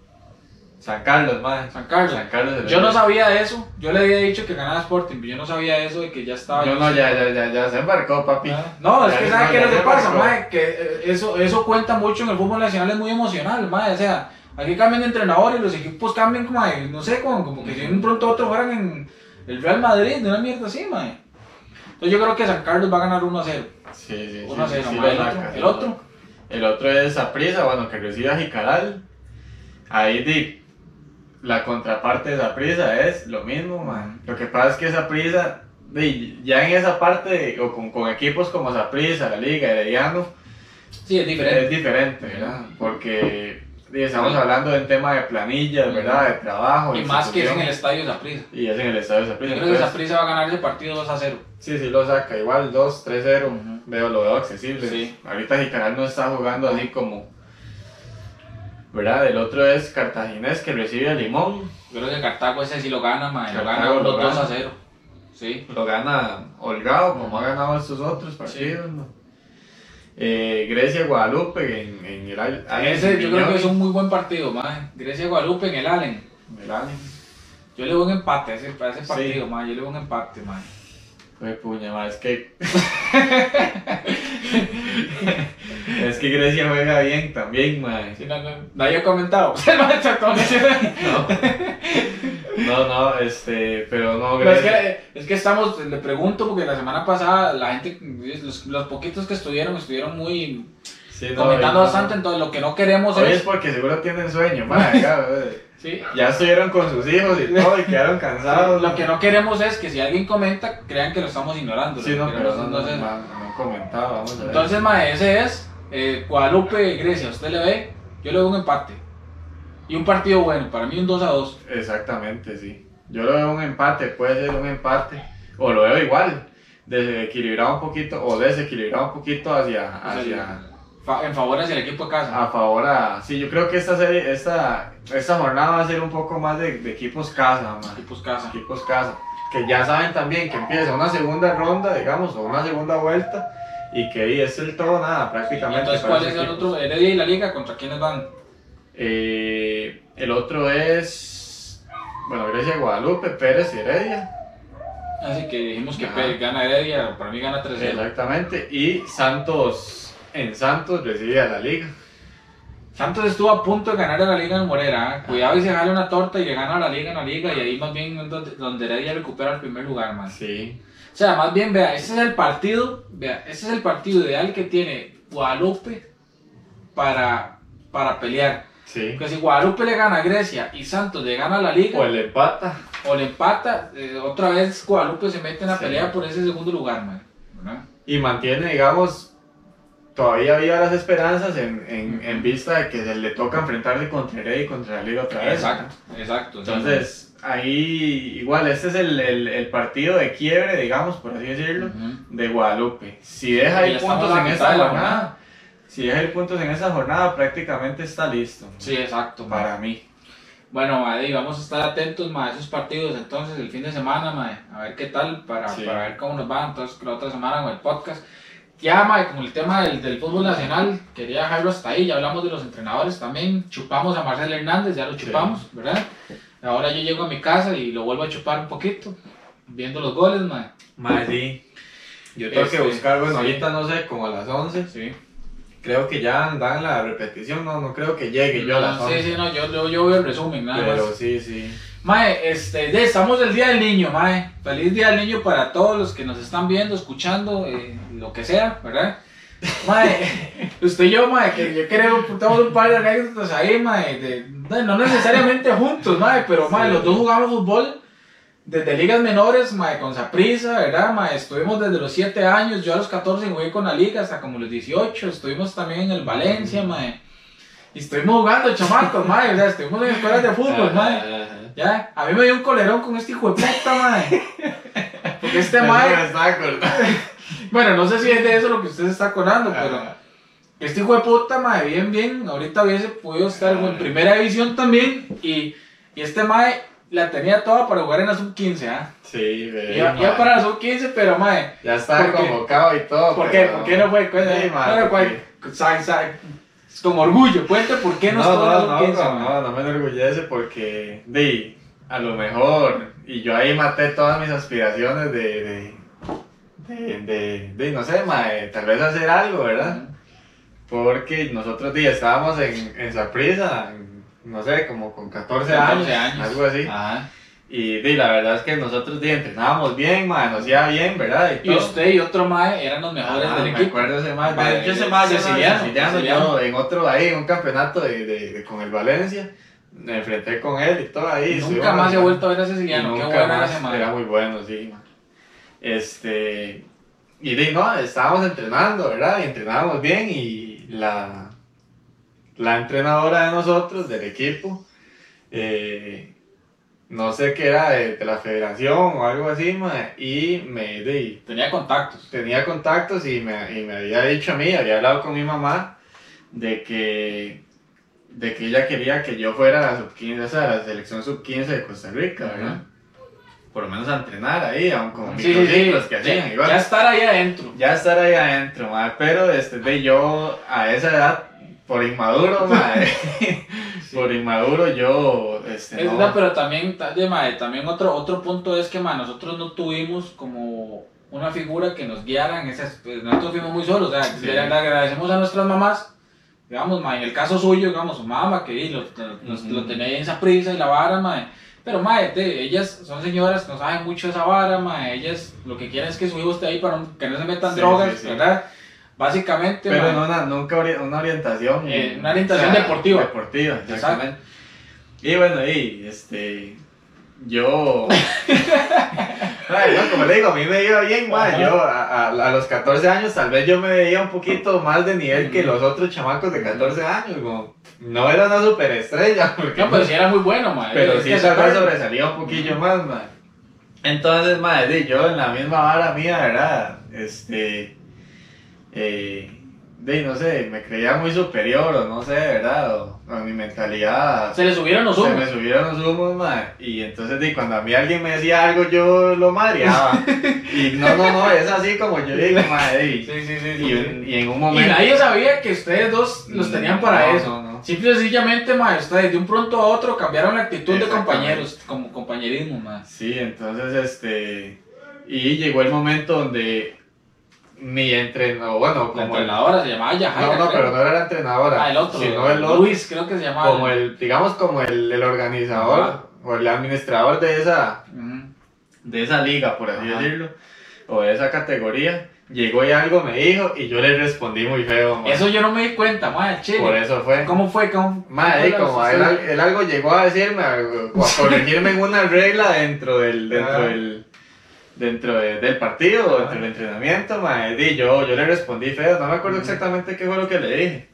San Carlos, más. San Carlos. San Carlos Yo no sabía eso, yo le había dicho que ganaba Sporting, pero yo no sabía eso de que ya estaba... Yo no, ya, ya, ya, ya se embarcó, papi. Ah, No, es Ya, que no, ¿sabe qué es ya lo que se pasa, mae? Que eh, eso, eso cuenta mucho en el fútbol nacional, es muy emocional, mae. O sea, aquí cambian de entrenador y los equipos cambian como, no sé, como, como que si de un pronto a otro fueran en el Real Madrid, de una mierda así, mae. Entonces yo creo que San Carlos va a ganar 1 a 0. Sí, sí, sí. 1 a 0, sí, sí lo El otro, sí el otro. El otro es Saprissa, bueno, que recibe a Jicaral. Ahí di, la contraparte de Saprissa es lo mismo, man. Lo que pasa es que Saprissa, di, ya en esa parte, o con, con equipos como Saprissa, la Liga, Herediano, Sí, es diferente. es diferente, ¿verdad? Porque estamos hablando de un tema de planillas, ¿verdad? De trabajo. Y más que es en el estadio Zaprisa. Y es en el estadio de Yo creo que Zaprisa va a ganar ese partido 2 a 0. Sí, sí lo saca, igual 2, 3-0, Ujú. veo, lo veo accesible. Sí. Ahorita Jicaral no está jugando así como... ¿Verdad? El otro es Cartaginés que recibe a Limón, Yo creo que Cartago ese sí lo gana, mae. Lo gana lo los 2 a gana. 0. Sí. lo gana holgado como ha ganado estos otros partidos. ¿no? Eh, Grecia, Guadalupe en, en el Al- Allen Ese yo creo que es un muy buen partido, mae. Grecia Guadalupe en el Allen. el Allen. Yo le doy un empate a ese, a ese Sí. partido, mae. Yo le doy un empate, mae. Fue puña, ma, es que... *laughs* *laughs* es que Grecia juega bien también, ma. Sí, no, no, ha comentado. *laughs* *laughs* No, no, este, pero no, Pero es, Grecia... que, es que estamos, le pregunto, porque la semana pasada la gente, los, los poquitos que estuvieron, estuvieron muy Sí, no, comentando bastante, entonces lo que no queremos es es... porque seguro tienen sueño, ma, *laughs* ya, Sí, ya estuvieron con sus hijos y todo y quedaron cansados. lo que no queremos es que si alguien comenta, crean que lo estamos ignorando. Sí, no, pero no, es- no, no, comentado, vamos a ver. Entonces, mae, ese es eh, Guadalupe, Grecia, usted le ve, yo le doy un empate. Y un partido bueno, para mí un 2 a 2. Exactamente, sí. Yo lo veo un empate, puede ser un empate, o lo veo igual, desequilibrado un poquito, o desequilibrado un poquito hacia, hacia, en favor hacia el equipo de casa. a favor a... Sí, yo creo que esta serie, esta, esta jornada va a ser un poco más de, de equipos casa, man. Equipos casa. equipos casa, que ya saben también que empieza una segunda ronda, digamos, o una segunda vuelta, y que ahí es el todo nada, prácticamente. entonces, ¿cuál es el equipos. otro? Heredia y la Liga, ¿contra quiénes van? Eh, el otro es, bueno, Grecia, Guadalupe, Pérez y Heredia. Así que dijimos que Ajá. Pérez gana Heredia, para mí gana 3-0. Exactamente, y Santos, en Santos recibe a la liga. Santos estuvo a punto de ganar a la Liga en Morera. ¿eh? Cuidado y se jale una torta y le gana a la Liga en la Liga. Y ahí más bien es donde, donde Heredia recupera el primer lugar, más. Sí. O sea, más bien, vea, ese es el partido, vea, ese es el partido ideal que tiene Guadalupe para, para pelear. Sí. Porque si Guadalupe le gana a Grecia y Santos le gana a la Liga O el empata. o le empata, eh, otra vez Guadalupe se mete en la Sí. pelea por ese segundo lugar, man. ¿verdad? Y mantiene, digamos, todavía había las esperanzas en, en, en vista de que se le toca enfrentarse contra Heredia y contra la liga otra vez. Exacto, exacto. sí, Entonces, ahí igual, este es el, el, el partido de quiebre, digamos, por así decirlo, de Guadalupe. Si deja estamos puntos en la jornada, jornada. si deja ir puntos en esa jornada, prácticamente está listo. Sí, exacto. man. Para mí. Bueno, madre, vamos a estar atentos ma, a esos partidos entonces el fin de semana, madre, a ver qué tal, para, Sí. para ver cómo nos va entonces la otra semana con el podcast. Ya, madre, como el tema del, del fútbol nacional, quería dejarlo hasta ahí, ya hablamos de los entrenadores también, chupamos a Marcel Hernández, ya lo chupamos, ¿verdad? Ahora yo llego a mi casa y lo vuelvo a chupar un poquito, viendo los goles, madre. Más sí. Yo tengo Este, que buscar, bueno, sí. ahorita no sé, como a las 11. Sí. Creo que ya dan la repetición, no, no creo que llegue yo a las No, 11. sí, sí, no, yo, yo, yo veo el resumen, nada Pero más. sí, sí. Mae, este, estamos el Día del Niño, Mae. Feliz Día del Niño para todos los que nos están viendo, escuchando, eh, lo que sea, ¿verdad? Mae, *laughs* usted y yo, Mae, que yo creo que tenemos un par de anécdotas ahí, Mae, de, no necesariamente juntos, Mae, pero Mae, Sí. los dos jugamos fútbol desde ligas menores, Mae, con Saprissa, ¿verdad? Mae, estuvimos desde los 7 años, yo a los 14 jugué con la liga hasta como los 18, estuvimos también en el Valencia, Mae. Y estuvimos jugando, chamacos, Mae, o sea, estuvimos en escuelas de fútbol, Mae. Ya, a mí me dio un colerón con este hijo de puta, mae. Porque este estaba acordando. *laughs* bueno, no sé si es de eso lo que usted se está acordando, pero este hijo de puta, mae, bien, bien, ahorita hubiese podido estar en primera división también y, y este mae la tenía toda para jugar en la sub-15, ¿ah? Sí, ve, Iba, iba para la sub-15, pero mae, Ya está ¿Por qué? convocado y todo. ¿por qué? pero- ¿Por qué no fue? Sí, porque- cuál- con orgullo, cuente por qué no, No, no, no, sub-15, no, no, me enorgullece porque, di, a lo mejor, y yo ahí maté todas mis aspiraciones de, de, de, de, de, no sé, mae, tal vez hacer algo, ¿verdad? Porque nosotros, di, estábamos en, en no sé, como con 14, 14 años, años. algo así. Ajá. Y la verdad es que nosotros, entrenábamos bien, mae, nos iba bien, ¿verdad? Y usted y otro mae eran los mejores Ah, del me equipo. acuerdo ese mae. Mae, De hecho, ese mae, yo no- siciliano, siciliano, siciliano. yo en otro ahí, en un campeonato de, de, de- con el Valencia, me enfrenté con él y todo ahí. Nunca más he vuelto a ver a siciliano. Qué bueno era ese mae. Era muy bueno, sí, mae. Este. Y di, no, estábamos entrenando, ¿verdad? Y entrenábamos bien y la, la entrenadora de nosotros, del equipo, eh, no sé qué era, de, de la federación o algo así, mae, y me di, Tenía contactos. tenía contactos y me, y me había dicho a mí, había hablado con mi mamá, de que, de que ella quería que yo fuera a la sub-15, o sea, a la selección sub-15 de Costa Rica, ¿verdad? Ajá. Por lo menos a entrenar ahí, aún como Sí, sí, que hacían, Ya, igual. ya estar ahí adentro. Ya estar ahí adentro, madre, pero este, de yo a esa edad, por inmaduro, *laughs* madre, por inmaduro yo, este, Es no, verdad, pero también, mae, también otro, otro punto es que mae, nosotros no tuvimos como una figura que nos guiara en esas. pues, nosotros fuimos muy solos. O sea, Sí. le, le agradecemos a nuestras mamás. Digamos, mae, en el caso suyo, digamos, su mamá, que lo, lo, lo tenía en esa prisa y la vara, mae. Pero, mae, de- ellas son señoras que no saben mucho de esa vara, mae. Ellas lo que quieren es que su hijo esté ahí para que no se metan Sí, drogas, sí, sí. ¿verdad? Básicamente, pero una, nunca ori- una orientación. Eh, una orientación deportiva. Deportiva, exactamente. Y bueno, y este, yo, *laughs* Ay, no, como le digo, a mí me iba bien, ma, Ajá. yo a, a- a los 14 años tal vez yo me veía un poquito más de nivel que los otros chamacos de 14 años, como, no era una superestrella, *laughs* porque No, pero sí era muy bueno, mae. pero Es sí tal vez sobresalía un poquillo más, ma. Entonces, madre, yo en la misma vara mía, ¿verdad? Este, eh, de, no sé, me creía muy superior o no sé, ¿verdad? O, o mi mentalidad Se le subieron los se humos. me subieron los humos, madre. Y entonces, di, cuando a mí alguien me decía algo, yo lo madreaba. *laughs* y no, no, no, es así como yo digo, madre. Y, Sí, sí, sí. y en- y en un Y momento. nadie sabía que ustedes dos los tenían para No, eso. no, no. Simple y sencillamente, ma, ustedes de un pronto a otro cambiaron la actitud de compañeros, como compañerismo, ma. Sí, entonces, este. Y llegó el momento donde mi entrenador, bueno, como el, entrenadora se llamaba Yajaira. no, no, creo. pero no era la entrenadora, Ah, el otro. sino el otro, Luis, creo que se llamaba. como el, digamos, como el, el organizador Ajá. o el administrador de esa, de esa liga, por así Ajá. decirlo, o de esa categoría, llegó y algo me dijo y yo le respondí muy feo. Eso yo no me di cuenta, madre, chile. por eso fue. ¿Cómo fue? ¿Cómo, Ma, cómo ahí fue la como él, él algo llegó a decirme o a corregirme en una regla dentro del dentro Ah. del dentro de- del partido dentro del entrenamiento, ma, di, yo, yo le respondí feo, no me acuerdo exactamente qué fue lo que le dije.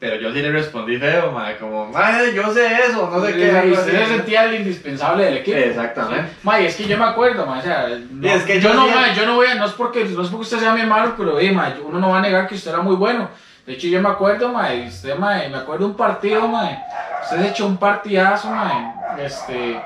Pero yo sí le respondí feo, ma, como, ma, yo sé eso, no sé qué. algo usted se sentía el indispensable del equipo. Exactamente. Sí. Ma, y es que yo me acuerdo, ma, o sea, no, es que yo, yo no, ma, yo no voy a, no es porque, no es porque usted sea mi hermano, pero eh, uno no va a negar que usted era muy bueno. De hecho, yo me acuerdo, ma, y usted, ma, me acuerdo un partido, ma, usted se echó un partidazo, ma, este,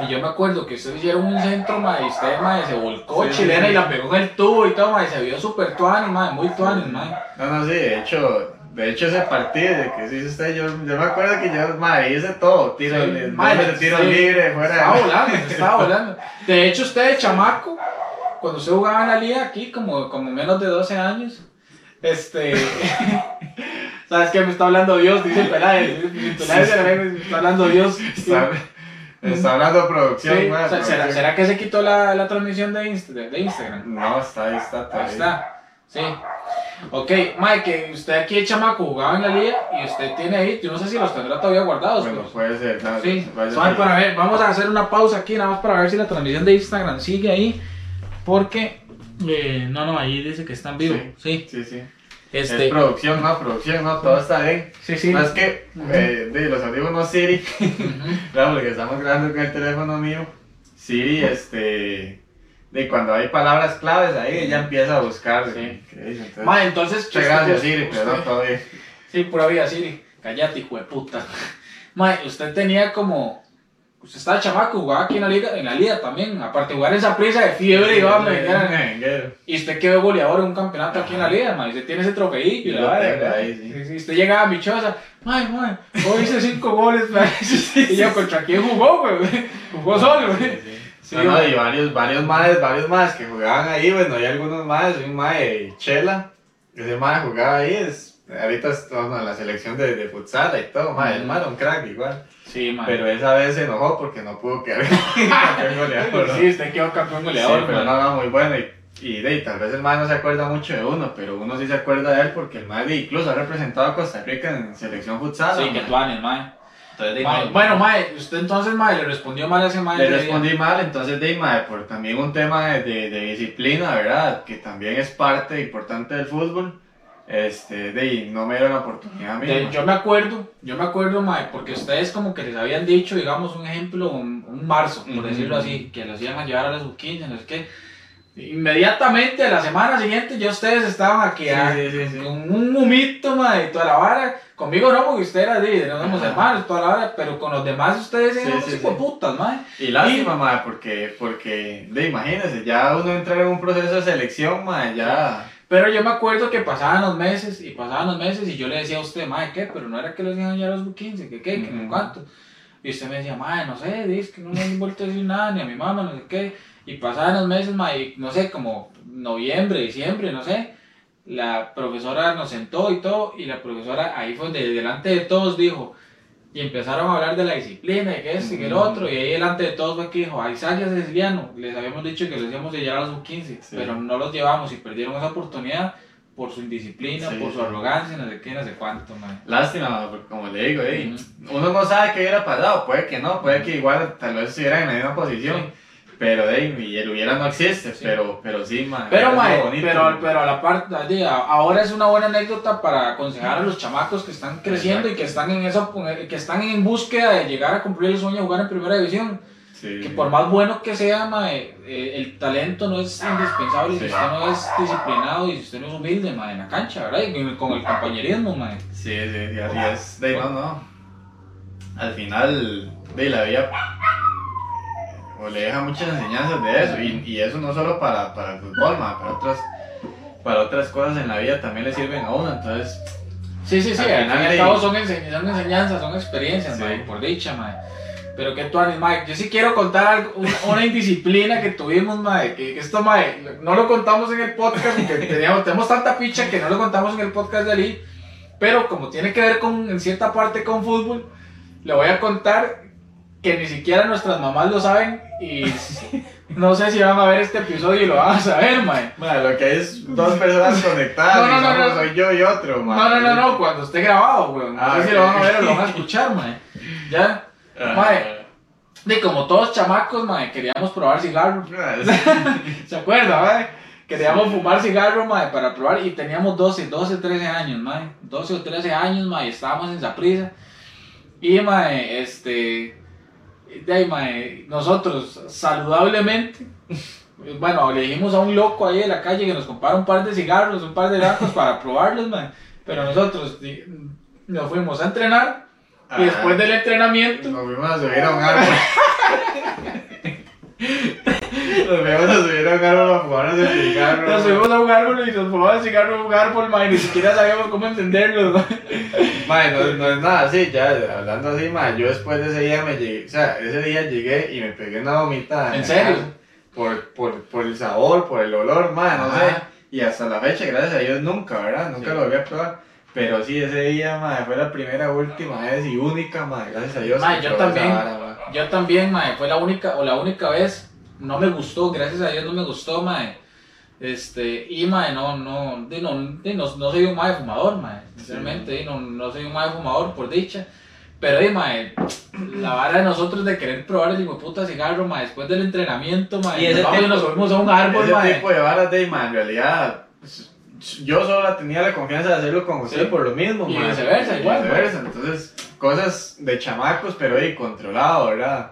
y yo me acuerdo que ustedes hicieron un centro, ma, y usted, ma, se volcó Sí, chilena sí. y la pegó en el tubo y todo, ma, y se vio súper tuanis, ma, muy tuanis, ma. No, no, sí, de hecho, de hecho ese partido de que usted, yo, yo me acuerdo que yo, ma, hice todo, tiro, Sí, tiro libre, fuera Estaba volando, estaba volando. De hecho, usted chamaco, cuando usted jugaba en la liga aquí, como, como menos de 12 años, este... *laughs* ¿Sabes qué? Me está hablando Dios, dice el Peláez. Peláez, me está hablando Dios. Está, está hablando producción, Sí, ma, o sea, ¿será, será que se quitó la, la transmisión de, Insta- de Instagram? No, está ahí, está Ahí está. Sí. Ok, Mike, que usted aquí de chamaco jugaba en la liga y usted tiene ahí, yo no sé si los tendrá todavía guardados. Bueno, pero- puede ser. no, Sí, puede ser suave que- para ver, vamos a hacer una pausa aquí nada más para ver si la transmisión de Instagram sigue ahí. Porque, eh, no, no, ahí dice que está en vivo. Sí, Sí, sí. Este, Es producción, no, producción, no, todo está bien. sí, sí. Es que eh, de los audífonos Siri, claro, porque estamos grabando con el teléfono mío. Siri, este. De cuando hay palabras claves ahí, ella empieza a buscar. Sí. Entonces, Ma, entonces, gracias, Siri, pero usted- todo bien. Sí, pura vida, Siri. Cállate, hijo de puta. Ma, usted tenía como. Usted estaba chamaco, jugaba aquí en la liga, en la liga también. Aparte jugar esa prisa de fiebre, meter- Merenguero. Y usted quedó goleador en un campeonato aquí en la liga, ma. y Usted tiene ese trofeillo. y la sí, Usted llegaba a mi choza, ay, man, hoy hice cinco goles, ma. *laughs* Y yo, ¿contra quién jugó, güey? *laughs* Jugó solo, güey. Sí, no, no, y varios, varios más, varios más que jugaban ahí, bueno, hay algunos más, un más de Chela, ese más jugaba ahí, es, ahorita está en la selección de, de futsal y todo, más, el Mm. más era un crack igual, Sí, man. pero esa vez se enojó porque no pudo quedar *laughs* campeón goleador, ¿no? Sí, usted quedó campeón Sí, goleador, pero man. no, no, muy bueno, y, y tal vez el más no se acuerda mucho de uno, pero uno sí se acuerda de él porque el más incluso ha representado a Costa Rica en selección futsal, Sí, ¿no, que anes, man. Entonces, Mae, no, Bueno, mae, usted entonces, mae, le respondió mal a ese mae. Le respondí mal, entonces de mae, por también un tema de, de- de disciplina, ¿verdad? Que también es parte importante del fútbol. Este, de ahí, no me dieron la oportunidad a mí. De- yo me acuerdo, yo me acuerdo, mae, porque ustedes como que les habían dicho, digamos, un ejemplo, un, un marzo, por decirlo así, que los iban a llevar a las sub-15, no sé qué. Inmediatamente, a la semana siguiente, ya ustedes estaban aquí, ah, Sí, sí, sí, sí. con un humito, y toda la vara. Conmigo no, porque usted era de, no somos hermanos, toda la vara, pero con los demás ustedes eran sí, hijueputas, mae. Y lástima, mae, porque, porque, de imagínense, ya uno entra en un proceso de selección, mae, ya. Pero yo me acuerdo que pasaban los meses y pasaban los meses y yo le decía a usted, madre, ¿qué? Pero no era que los iban ya a los 15, que qué, que no Ujú. cuánto. Y usted me decía, madre, no sé, dice que no me han vuelto a decir nada, ni a mi mamá, no sé qué. Y pasaban los meses, madre, y no sé, como noviembre, diciembre, no sé. La profesora nos sentó y todo, y la profesora ahí fue delante de todos dijo, y empezaron a hablar de la disciplina y que esto y que el Ujú. otro, y ahí delante de todos fue que dijo, a Isaac les habíamos dicho que los íbamos a llevar a los 15 Sí. pero no los llevamos y perdieron esa oportunidad por su indisciplina, Sí, por su arrogancia, no sé qué, no sé cuánto, man. Lástima, como le digo, uno no sabe qué hubiera pasado, puede que no, puede que igual tal vez estuviera en la misma posición. Sí. Pero de ahí, el hubiera no existe, Sí. pero, pero sí, mae. Pero, mae, pero, pero a la parte, ahora es una buena anécdota para aconsejar a los chamacos que están creciendo y que están en esa, que están en búsqueda de llegar a cumplir el sueño de jugar en primera división. Sí, Que por más bueno que sea, mae, eh, el talento no es indispensable si Sí. usted no es disciplinado y si usted no es humilde, mae, en la cancha, ¿verdad? Y con- el compañerismo, mae. Sí, sí, sí, así es. De, no, no. Al final, de la vida, o le deja muchas enseñanzas de eso. Y, y eso no solo para, para el fútbol, ma, para otras, para otras cosas en la vida también le sirven a uno. Entonces, Sí, sí, sí, Al al final de- cabo son, ense- son enseñanzas, son experiencias, Sí. mae, por dicha, mae. Pero que tú Mike. Yo sí quiero contar algo, una, una indisciplina que tuvimos, mae. Que, que esto, mae, no lo contamos en el podcast porque teníamos, tenemos tanta picha que no lo contamos en el podcast de Ali. Pero como tiene que ver con, en cierta parte con fútbol, le voy a contar que ni siquiera nuestras mamás lo saben y no sé si van a ver este episodio y lo van a saber, mae. Mae, lo que es dos personas conectadas, No, no, no, soy yo y otro, mae. No, no, no, no, cuando esté grabado, weón. No Ah, sé si lo van a ver o lo van a escuchar, mae. Ya. Mae. De como todos chamacos, mae, queríamos probar cigarro. Ah. *laughs* ¿Se acuerda, mae? Queríamos fumar cigarro, mae, para probar y teníamos 12, 12, 13 años, mae. 12 o 13 años, mae, estábamos en Zaprisa. Y, mae, este. De ahí, mae, nosotros saludablemente, bueno, le dijimos a un loco ahí de la calle que nos comprara un par de cigarros, un par de gatos para probarlos, mae. Pero nosotros nos fuimos a entrenar y después del entrenamiento. Nos fuimos a subir a un árbol. *laughs* Nos fuimos a subir a un árbol a fumarnos el cigarro. Nos subimos a un árbol y nos fumamos el cigarro a un árbol, mae, ni siquiera sabíamos cómo encenderlo, mae. Mae, no, no es nada así, ya hablando así, mae, yo después de ese día me llegué, o sea, ese día llegué y me pegué una vomita. ¿En serio? Por, por, por el sabor, por el olor, mae, no Ajá. sé. Y hasta la fecha, gracias a Dios, nunca, ¿verdad? Nunca Sí. lo volví a probar. Pero sí, ese día, mae, fue la primera, última vez y única, mae, gracias a Dios. Mae, que yo también. vara. Yo también, mae, fue la única, o la única vez, no me gustó, gracias a Dios no me gustó, mae. Este, y mae, no, no, di, no, di, no, no soy un mae fumador, mae, sinceramente, di, no, no soy un mae fumador, por dicha. Pero, di, mae, *tsk* la vara de nosotros de querer probar el hijo de puta cigarro, mae, después del entrenamiento, mae, Y ese nos tipo- nos subimos a un árbol, Ese mae. tipo de varas de, mae, en realidad, pues, yo solo tenía la confianza de hacerlo con usted Sí. por lo mismo, Y mae. viceversa, Y igual, viceversa, entonces, cosas de chamacos, pero ahí controlado, ¿verdad?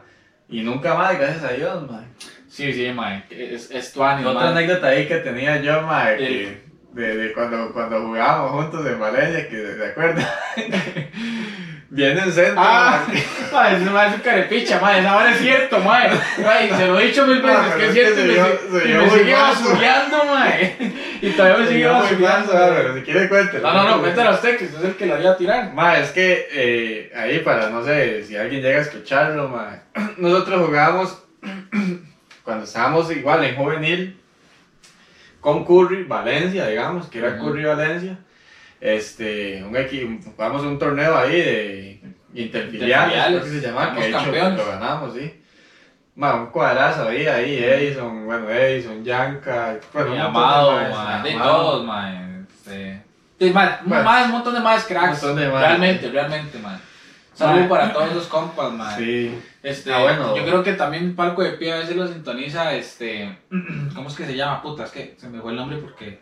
Y nunca más, gracias a Dios, mae. Sí, sí, mae, es, es tu ánimo, Otra mae. anécdota ahí que tenía yo, mae, El- que de, de cuando, cuando jugábamos juntos en Valencia, que de acuerdo. *laughs* Viene un centro, Ah, mae. *laughs* mae, ese mae es un carepicha, mae, esa vara es cierto, mae. Mae, se lo he dicho mil veces, que es cierto, y me, sigue basureando, mae. *laughs* Y todavía me sigue basureando. pero si quiere cuéntelo. No, no, no, cuéntalo a usted, que usted es el que lo iba a tirar. Ma, es que eh, ahí para, no sé, si alguien llega a escucharlo, ma, *clears throat* nosotros jugábamos *clears throat* cuando estábamos igual en juvenil con Curry, Valencia, digamos, que era. Curry Valencia. Este, un equi- jugamos un torneo ahí de interfiliales, creo que se llama, que de hecho lo ganamos, sí. Ma, un cuadrazo ahí, ahí, Edison, bueno, Edison, Yanka, bueno, un de Amado, maes, mae, de todos, mae. Este. Bueno. más, un montón de más cracks. Un montón de más. Realmente, realmente, mae. Saludos Mae. para todos esos compas, mae. Sí. Este, Ah, bueno. yo creo que también Palco de Pie a veces lo sintoniza, este, *clears throat* ¿cómo es que se llama? Puta, es que se me fue el nombre porque,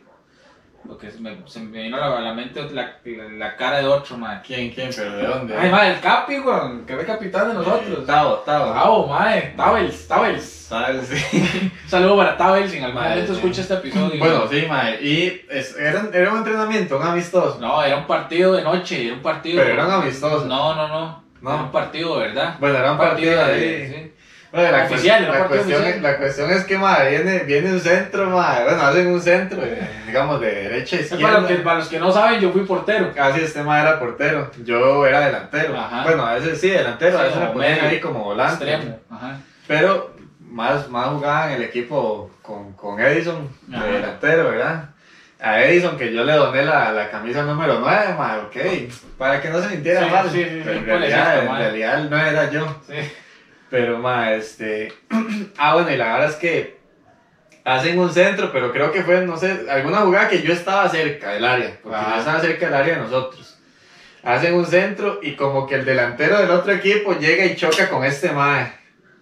porque se me, se me vino a la, mente la, la, la cara de otro, mae. ¿Quién, quién? ¿Pero de dónde? Ay, mae, el Capi, weón, que fue capitán de nosotros. Tavo, Tavo. Tavo, mae, Tabels, Tabels. ¿Sabes? Sí. Un *laughs* saludo para Tabels, en algún momento escucha este episodio. Bueno, sí, mae. Y es- era, un- era un entrenamiento, un amistoso. No, era un partido de noche, era un partido. Pero era un amistoso. No, no, no. No. Era un partido, de ¿verdad? Bueno, era un partido ahí. sí. Bueno, la, Oficial, la cuestión, oficial. la cuestión es que, mae, viene, viene un centro, mae. Bueno, hacen un centro, eh, digamos, de derecha a Es para, izquierda. los que, para los que no saben, yo fui portero. Casi este mae era portero. Yo era delantero. Ajá. Bueno, a veces sí, delantero. Sí, a veces me ponían ahí como volante. Extremo. Ajá. Pero más, más jugaba en el equipo con, con Edison, de delantero, ¿verdad? A Edison, que yo le doné la, la camisa número 9, ma, ok, para que no se sintiera Sí, mal. sí, sí, en, realidad, eso, en realidad el 9 era yo. Pero, ma, este. *clears throat* ah, bueno, y la verdad es que hacen un centro, pero creo que fue, no sé, alguna jugada que yo estaba cerca del área, porque Ajá. yo estaba cerca del área de nosotros. Hacen un centro y como que el delantero del otro equipo llega y choca con este mae.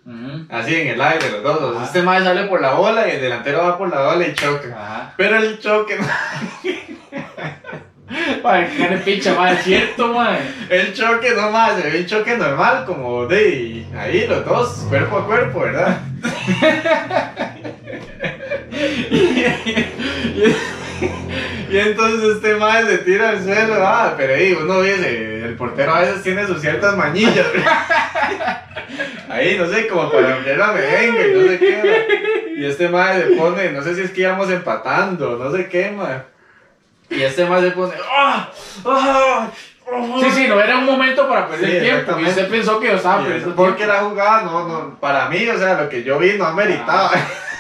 Ujú. Así en el aire, los dos. Ajá. Este mae sale por la bola y el delantero va por la bola y choca. Ajá. Pero el choque, *laughs* Qué de picha, madre, cierto, madre. el choque no más, se ve un choque normal, como de ahí los dos, cuerpo a cuerpo, ¿verdad? *laughs* y, entonces este mae se tira al suelo, ah, pero ahí uno dice, el portero a veces tiene sus ciertas mañillas, ¿verdad? *laughs* Ahí, no sé, como para ampliar la merengue y no sé qué, ¿verdad? Y este mae se pone, no sé si es que íbamos empatando, no sé qué, mae. Y este mae se pone, ¡ah! ¡ah! Sí, sí, no era un momento para perder Sí, tiempo. Y usted pensó que yo estaba perdiendo Porque tiempo. la jugada, no, no, para mí, o sea, lo que yo vi no ameritaba.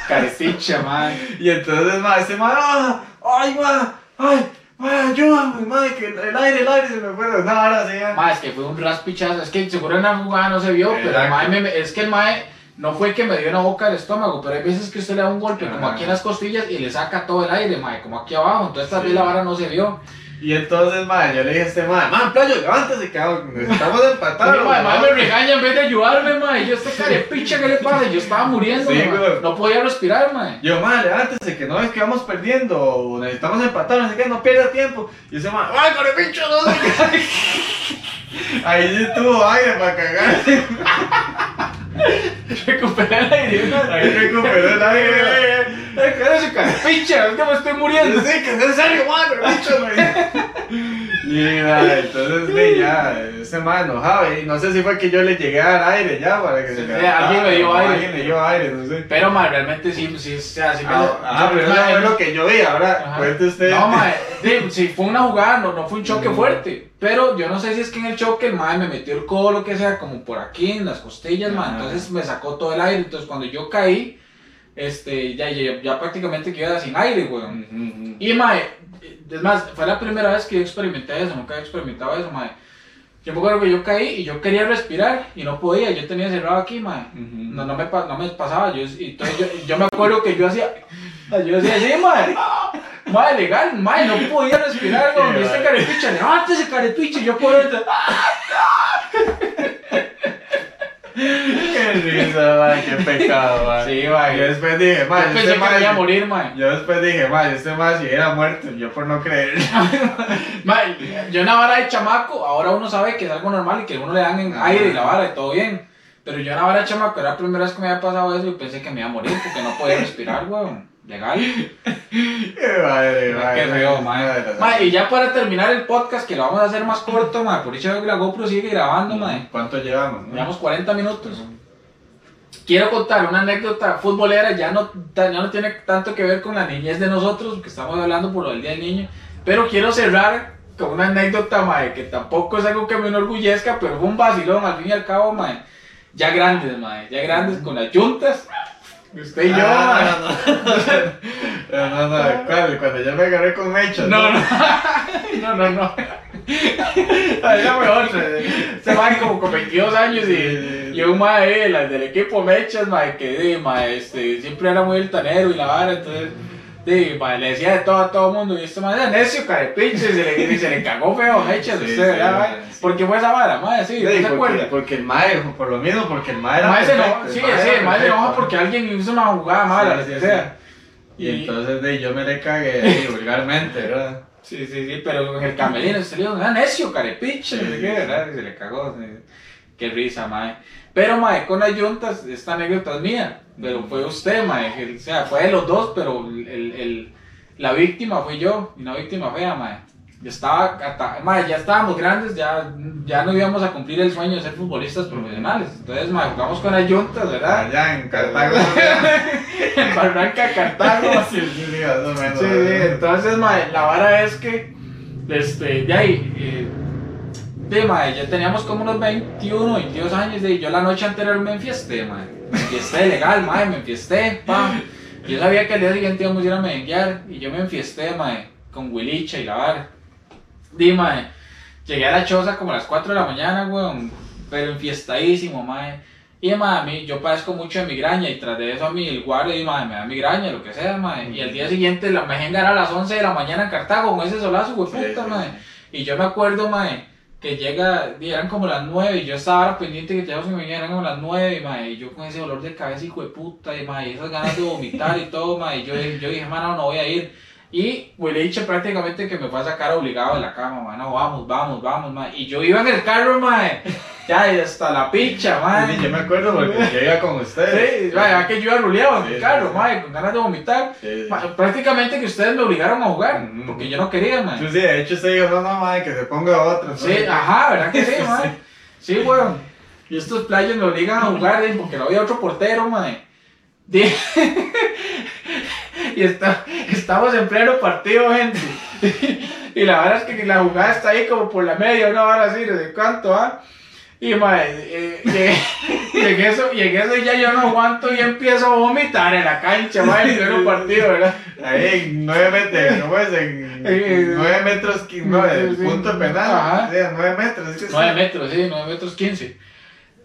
Carepicha, man. *laughs* Y entonces, ma, ese ma, ¡ah! ¡ay, ma! ¡ay! ¡ay, ayúdame, ma! Que el aire, el aire se me fue de una hora así. ya. Ma, es que fue un raspichazo. Es que seguro en la jugada no se vio, pero el Exacto. mae me- me- es que el mae no fue que me dio en la boca del estómago, pero hay veces que usted le da un golpe como aquí en las costillas y le saca todo el aire, mae, como aquí abajo. Entonces tal vez la vara no se vio. Y entonces, ma, yo le dije a este ma, ma, playo, levántese, cabrón, necesitamos empatar. Pero, mae, mae *laughs* me regaña en vez de ayudarme, mae. Yo este carepicha, ¿qué le pasa? Yo estaba muriendo, Sí. No podía respirar, mae. Yo, ma, levántese, que no es que vamos perdiendo, necesitamos empatar, no sé qué, no pierda tiempo. Y ese ma, ¡ay, con el pincho, no sé qué! *laughs* Ahí sí tuvo aire para cagar. *laughs* *laughs* Recuperé el aire, recuperó el aire. Carepicha, es que me estoy muriendo. Sí, que es en serio, ma, con el pincho, güey. *laughs* Y ma, entonces, sí, ya, ese ma enojado. Y no sé si fue que yo le llegué a dar aire ya para que se Sí, levantara, alguien le dio aire. Alguien le dio aire, no sé. Pero, mae, realmente sí, sí, o sea, sí me- Ah, ah, pero eso fue lo que yo vi. Ahora, cuente usted. No, mae, sí, sí, fue una jugada, no, no fue un choque Mm. fuerte. Pero yo no sé si es que en el choque el mae me metió el codo, lo que sea, como por aquí, en las costillas, mae. Ajá. Entonces me sacó todo el aire. Entonces cuando yo caí, este, ya, ya, ya prácticamente quedé sin aire, weón. Ujú, ujú. Y mae, es más, fue la primera vez que yo experimenté eso, nunca había experimentado eso, mae. Yo me acuerdo que yo caí y yo quería respirar y no podía, yo tenía cerrado aquí. Ujú. No, no, me, no me pasaba, yo, entonces yo, yo me acuerdo que yo hacía, yo decía, sí, madre, madre, legal, madre, no podía respirar, güey, este madre. carepicha, levántese carepicha, y yo dentro, Qué risa, man, qué pecado, *laughs* man. Sí, man. Yo después dije, yo man, pensé este que me iba a man. morir, madre. Yo después dije, man, este man si era muerto, yo por no creer. *laughs* Madre, yo en la vara de chamaco, ahora uno sabe que es algo normal y que uno le dan en Ajá. aire y la vara y todo bien. Pero yo en la vara de chamaco era la primera vez que me había pasado eso y pensé que me iba a morir porque no podía respirar, *laughs* weón. Legal. Qué madre, man. Qué feo, mae. Mae, y ya para terminar el podcast, que lo vamos a hacer más corto, mae, por eso la GoPro sigue grabando, mae. ¿Cuánto llevamos? no? Llevamos 40 minutos. Quiero contar una anécdota futbolera, ya no, ya no tiene tanto que ver con la niñez de nosotros, que estamos hablando por lo del Día del Niño, pero quiero cerrar con una anécdota, mae, que tampoco es algo que me enorgullezca, pero fue un vacilón al fin y al cabo, mae. Ya grandes, mae, ya grandes con las yuntas. Usted y yo, mae. Ah, no, no, no, *laughs* no. Cuando yo me agarré con mechas. No, no, no, *laughs* no, no. La mejor. Se, se va como con 22 años y, y un mae, las del equipo Mechas, mae, que mae, este, siempre era muy altanero y la vara, entonces. di, mae, le decía de todo a todo el mundo y este mae era necio, carepinche, y se le, y se le cagó feo a Mechas, Sí, usted, sí, ¿verdad, mae? sí. ¿Por qué fue esa vara, mae? Sí, Sí, ¿no se porque, acuerda? porque el mae, por lo mismo, porque el mae era mae se perfecto, sí, mae sí, era el mae se enojó porque alguien hizo una jugada mala, Sí, sí, sea. Y entonces de, yo me le cagué *laughs* vulgarmente, ¿verdad? Sí, sí, sí, pero el le dijo, ah, necio, carepiche. Y se le cagó. sí. Qué risa, mae. Pero, mae, con las yuntas, esta anécdota es mía, pero fue usted, mae. O sea, fue de los dos, pero el, el- la víctima fui yo, y una víctima fea, mae. Yo estaba, ya estábamos grandes, ya, ya no íbamos a cumplir el sueño de ser futbolistas profesionales. Entonces, mae, jugamos con las yuntas, ¿verdad? Allá en Cartago. *laughs* en Barranca, Cartago. *laughs* sí, sí, sí. Sí, entonces, mae, la vara es que, este, de ahí, eh, de, mae, ya teníamos como unos 21, 22 años, de, yo la noche anterior me enfiesté, mae, me enfiesté legal, mae, me enfiesté, pa, yo sabía que al día siguiente íbamos a ir a merenguear, y yo me enfiesté, mae, con Willicha y la vara, di, mae, llegué a la choza como a las 4 de la mañana, weón, pero enfiestadísimo, mae, y mae, a mí, yo padezco mucho de migraña y tras de eso a mí el guardia y mae, me da migraña, lo que sea, mae. Y al día siguiente la me era a las 11 de la mañana en Cartago con ese solazo, Sí, puta, sí, mae. Y yo me acuerdo, mae, que llega, y eran como las 9 y yo estaba ahora pendiente que ya se me eran como las 9, mae, y yo con ese dolor de cabeza, hijo de puta, y mae, y esas ganas de vomitar y todo, mae, y yo, yo dije, mano, no voy a ir. Y le dije prácticamente que me fue a sacar obligado de la cama, mae, no, vamos, vamos, vamos, mae. Y yo iba en el carro, mae, ya, y hasta la picha, mae. Sí, yo me acuerdo porque yo iba con ustedes. Sí, vaya, que yo iba ruleado en Sí, el carro, sí. mae, con ganas de vomitar. Prácticamente que ustedes me obligaron a jugar, Ujú. porque yo no quería, mae. Sí, sí, de hecho usted dijo, no, no, madre, que se ponga otro. Sí, ajá, ¿verdad que sí, *laughs* mae? Sí, weón. Y estos playos me obligan a jugar, eh, porque no había otro portero, mae. *laughs* *laughs* Y está, estamos en pleno partido, gente. *laughs* Y la verdad es que la jugada está ahí como por la media, una hora así, ¿de cuánto, ah? Y, mae, eh, llegué- *laughs* y en eso, y en eso ya yo no aguanto y empiezo a vomitar en la cancha, mae, en pleno partido, ¿verdad? Ahí en 9 metros, ¿cómo es? En Eh, 9 metros, qui- no, el sí, sí. punto penal. Ajá. O sea, 9 metros. Que 9 metros, sí, 9 metros 15.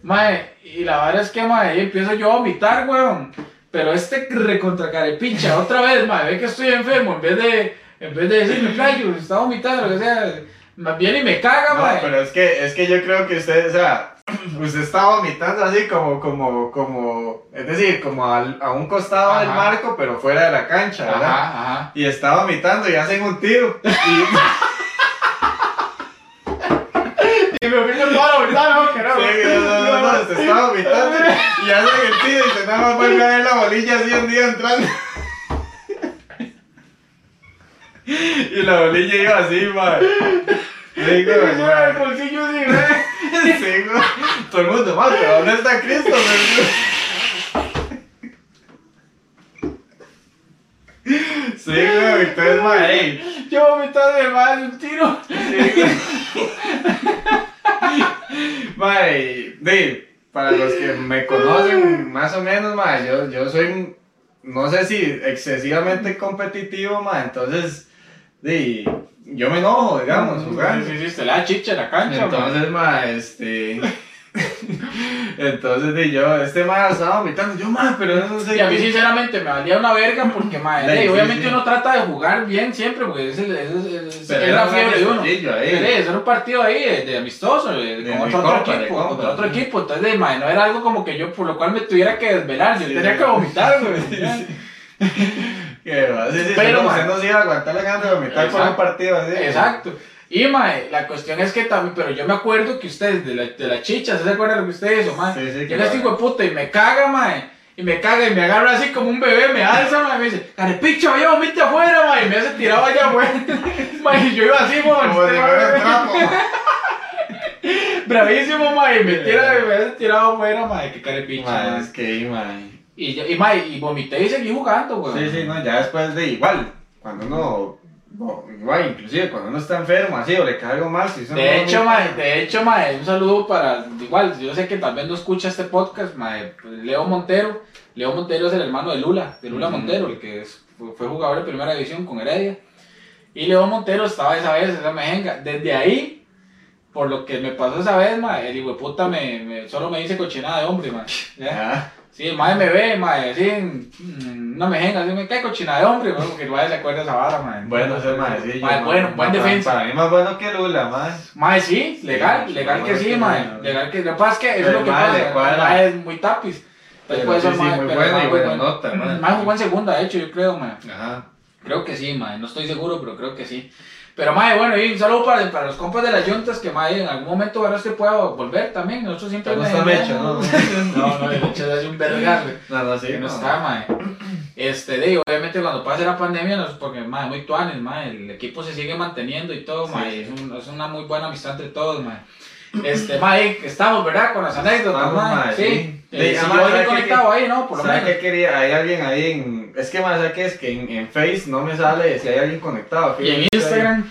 Mae, y la verdad es que, ahí empiezo yo a vomitar, weón. Pero este recontra carepicha, otra vez, mae, ve que estoy enfermo, en vez de, en vez de decirme, playo, está vomitando, lo que sea, más bien y me caga, No, mae. pero es que, es que yo creo que usted, o sea, usted está vomitando así como, como, como, es decir, como al- a un costado del marco, pero fuera de la cancha, ¿verdad? Ajá, ajá. Y está vomitando y hacen un tiro. Y, Y me fui la vomitada, no, que no. Sí, no, no, no, no, se está vomitando y hacen el tiro y se nada más vuelve a ver la bolilla así un día entrando. *laughs* Y la bolilla iba así, madre. Sí, güey, el madre. bolsillo así, güey. Sí, güey. Todo el mundo, pero ¿dónde está Cristo? Sí, güey, entonces, madre, Yo vomitando de más un tiro. *laughs* Mae, de, para los que me *laughs* conocen más o menos, mae, yo, yo soy, no sé si excesivamente competitivo, mae, entonces, yo me enojo, digamos, jugando. Sí, sí, sí, se da chicha en la cancha. Entonces, mae, este, *laughs* entonces, yo, este mae estaba vomitando, yo, mae, pero no sé Y a mí qué. sinceramente me valía una verga porque, sí, obviamente uno trata de jugar bien siempre, porque es, era la fiebre de uno. Sí, es un partido ahí de, amistoso, De con otro, equipo, contra otro equipo, entonces, madre, no era algo como que yo, por lo cual me tuviera que desvelar, yo tenía que vomitar, güey. *laughs* *laughs* Que va, sí, sí, Pero, mae. usted no se iba a aguantar la gana de vomitar por un partido así. Exacto. Y, mae, la cuestión es que también, pero yo me acuerdo que ustedes, de la, de la chicha, ¿se acuerdan de lo que ustedes hizo, mae? Sí, sí, que Llega este de puta y me caga, mae. Y me caga y me agarra así como un bebé, me alza, mae, y me dice, carepicho, vaya, vomite afuera, mae. Y me hace tirado allá afuera. mae, y yo iba así, mae. Como trapo. *laughs* Bravísimo, mae. Y me tira, me hace tirado afuera, mae. Qué carepicho, Mae, es que, mae. Y, yo- y, mae, y vomité y seguí jugando, güey. Sí, sí, no, ya después de igual, cuando uno, no, igual, inclusive cuando uno está enfermo así o le cae algo si no De hecho, mae, de hecho, mae, un saludo para, igual, yo sé que también no escucha este podcast, mae, pues, Leo Montero, Leo Montero es el hermano de Lula, de Lula. Montero, el que es- fue, jugador de primera división con Heredia, y Leo Montero estaba esa vez, esa mejenga, desde ahí, por lo que me pasó esa vez, mae, el hijo de puta me, me- solo me dice cochinada de hombre, mae, *laughs* ¿ya? Sí, el mae me ve, mae, así, en una mejenga, así, me cae cochinada de hombre, mae, porque el mae se acuerda esa vara, mae. bueno, ese maecillo. Mae, mae, bueno, buen defensa. Para mí más bueno que Lula, más. Mae, sí, legal, legal que sí, mae. sí. Legal que lo que pasa es que eso es lo que mae, pasa. El mae es muy tapis. Pero sí, sí, mae, muy pero bueno mae, y buena bueno. nota, mae. Mae jugó en segunda, de hecho, yo creo, mae. Ajá. Creo que sí, mae. No estoy seguro, pero creo que sí. Pero, mae, bueno, y un saludo para, para los compas de las yuntas que, mae, en algún momento ahora usted pueda volver también. Nosotros siempre. No le- *laughs* está ¿no? No, no, el Mecho es un verga, güey. *laughs* No, no, sí. Que no no. está, mae. Este, de, obviamente cuando pase la pandemia, no porque, mae, muy tuanes, mae, el equipo se sigue manteniendo y todo, Sí, mae, sí. es, un- es una muy buena amistad entre todos, mae. Este, mae, estamos, ¿verdad? Con las anécdotas, mae, sí. sí. Eh, Sí, si además, yo ¿sabe estoy qué- conectado ahí, ¿no? Por lo ¿Sabes menos. qué quería? Hay alguien ahí en. Es que más, ¿sabes qué es? Que en, en Face no me sale si hay alguien conectado. Y en. Instagram,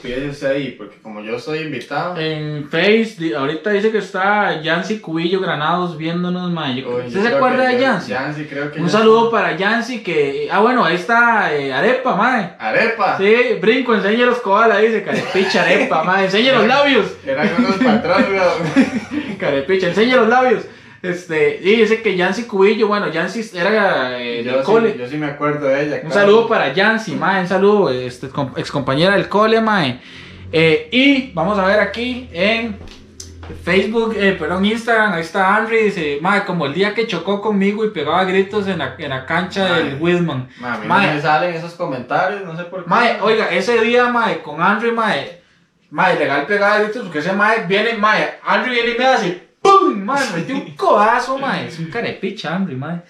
Fíjese usted ahí, porque como yo soy invitado. en Face, ahorita dice que está Yancy Cubillo Granados viéndonos, mae. Yo- Uy, yo ¿Usted se acuerda que de Yancy? Yancy, creo que Un saludo para Yancy que, ah, bueno, ahí está eh, Arepa, mae. Arepa. Sí, brinco, enseñe los koalas, dice, carepicha arepa, *laughs* mae, enseñe los labios. Eran unos patrones. *laughs* Carepicha, enseña los labios. Este, y dice que Yancy Cubillo, bueno, Yancy era eh, Yo del sí- cole. yo sí me acuerdo de ella. Un claro. saludo para Yancy, mae, un saludo, este, ex compañera del cole, mae. Eh, y vamos a ver aquí en Facebook, eh, perdón, Instagram, ahí está Henry, dice, mae, como el día que chocó conmigo y pegaba gritos en la, en la cancha del Wilman. Mami, Mae. no me salen esos comentarios, no sé por qué. Mae, oiga, ese día, mae, con Henry, mae, mae, legal pegada gritos, porque ese mae viene, mae, Henry viene y me hace, ¡pum! Mae, me metió un codazo, mae, es un carepicha, Henry, mae.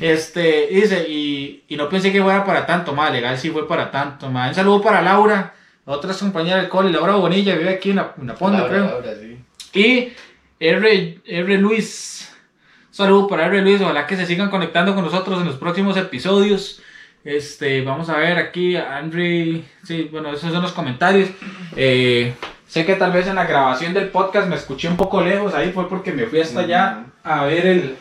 Este, dice, y, y no pensé que fuera para tanto, mae, legal sí fue para tanto, mae. Un saludo para Laura, otra compañera del cole, Laura Bonilla, vive aquí en la, en la Ponda, Laura, creo. Laura, sí. Y R, R. Luis. Un saludo para R. Luis. Ojalá que se sigan conectando con nosotros en los próximos episodios. Este, vamos a ver aquí, Henry. Sí, bueno, esos son los comentarios. Eh, sé que tal vez en la grabación del podcast me escuché un poco lejos. Ahí fue porque me fui hasta allá a ver el,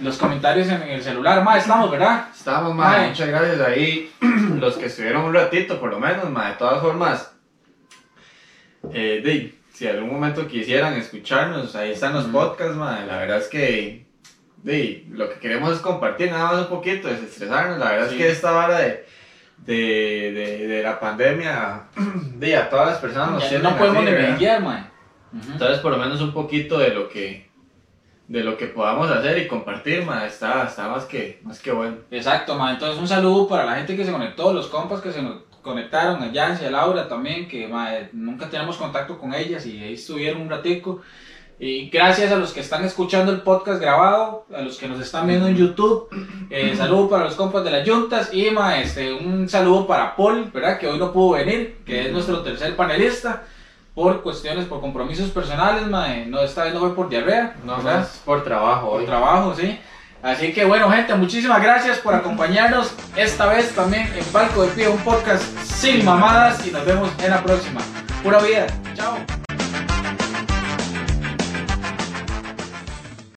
los comentarios en el celular. Más estamos, ¿verdad? Estamos, ma, muchas gracias ahí. *clears throat* Los que estuvieron un ratito, por lo menos, ma, de todas formas. Eh, di, si algún momento quisieran escucharnos, ahí están los podcasts, ma. La verdad es que di, lo que queremos es compartir nada más un poquito, desestresarnos. La verdad Sí. es que esta vara de, de, de, de la pandemia, *clears throat* di, a todas las personas nos Ya no podemos menguear, mae. Entonces, por lo menos un poquito de lo que de lo que podamos hacer y compartir, ma, está, está más que más que bueno. Exacto, ma. Entonces, un saludo para la gente que se conectó, los compas que se nos conectaron, a Yancy, a Laura también, que ma, nunca tenemos contacto con ellas y ahí estuvieron un ratico. Y gracias a los que están escuchando el podcast grabado, a los que nos están viendo en YouTube. Eh, *clears throat* saludo para los compas de las Juntas y ma, este, un saludo para Paul, ¿verdad? Que hoy no pudo venir, que es nuestro tercer panelista. Por cuestiones, por compromisos personales, ma, eh, no, esta vez no fue por diarrea, No ¿verdad? más por trabajo por hoy. trabajo, sí. Así que bueno, gente, muchísimas gracias por acompañarnos esta vez también en Palco de Pie, un podcast sin mamadas y nos vemos en la próxima. Pura vida. Chao.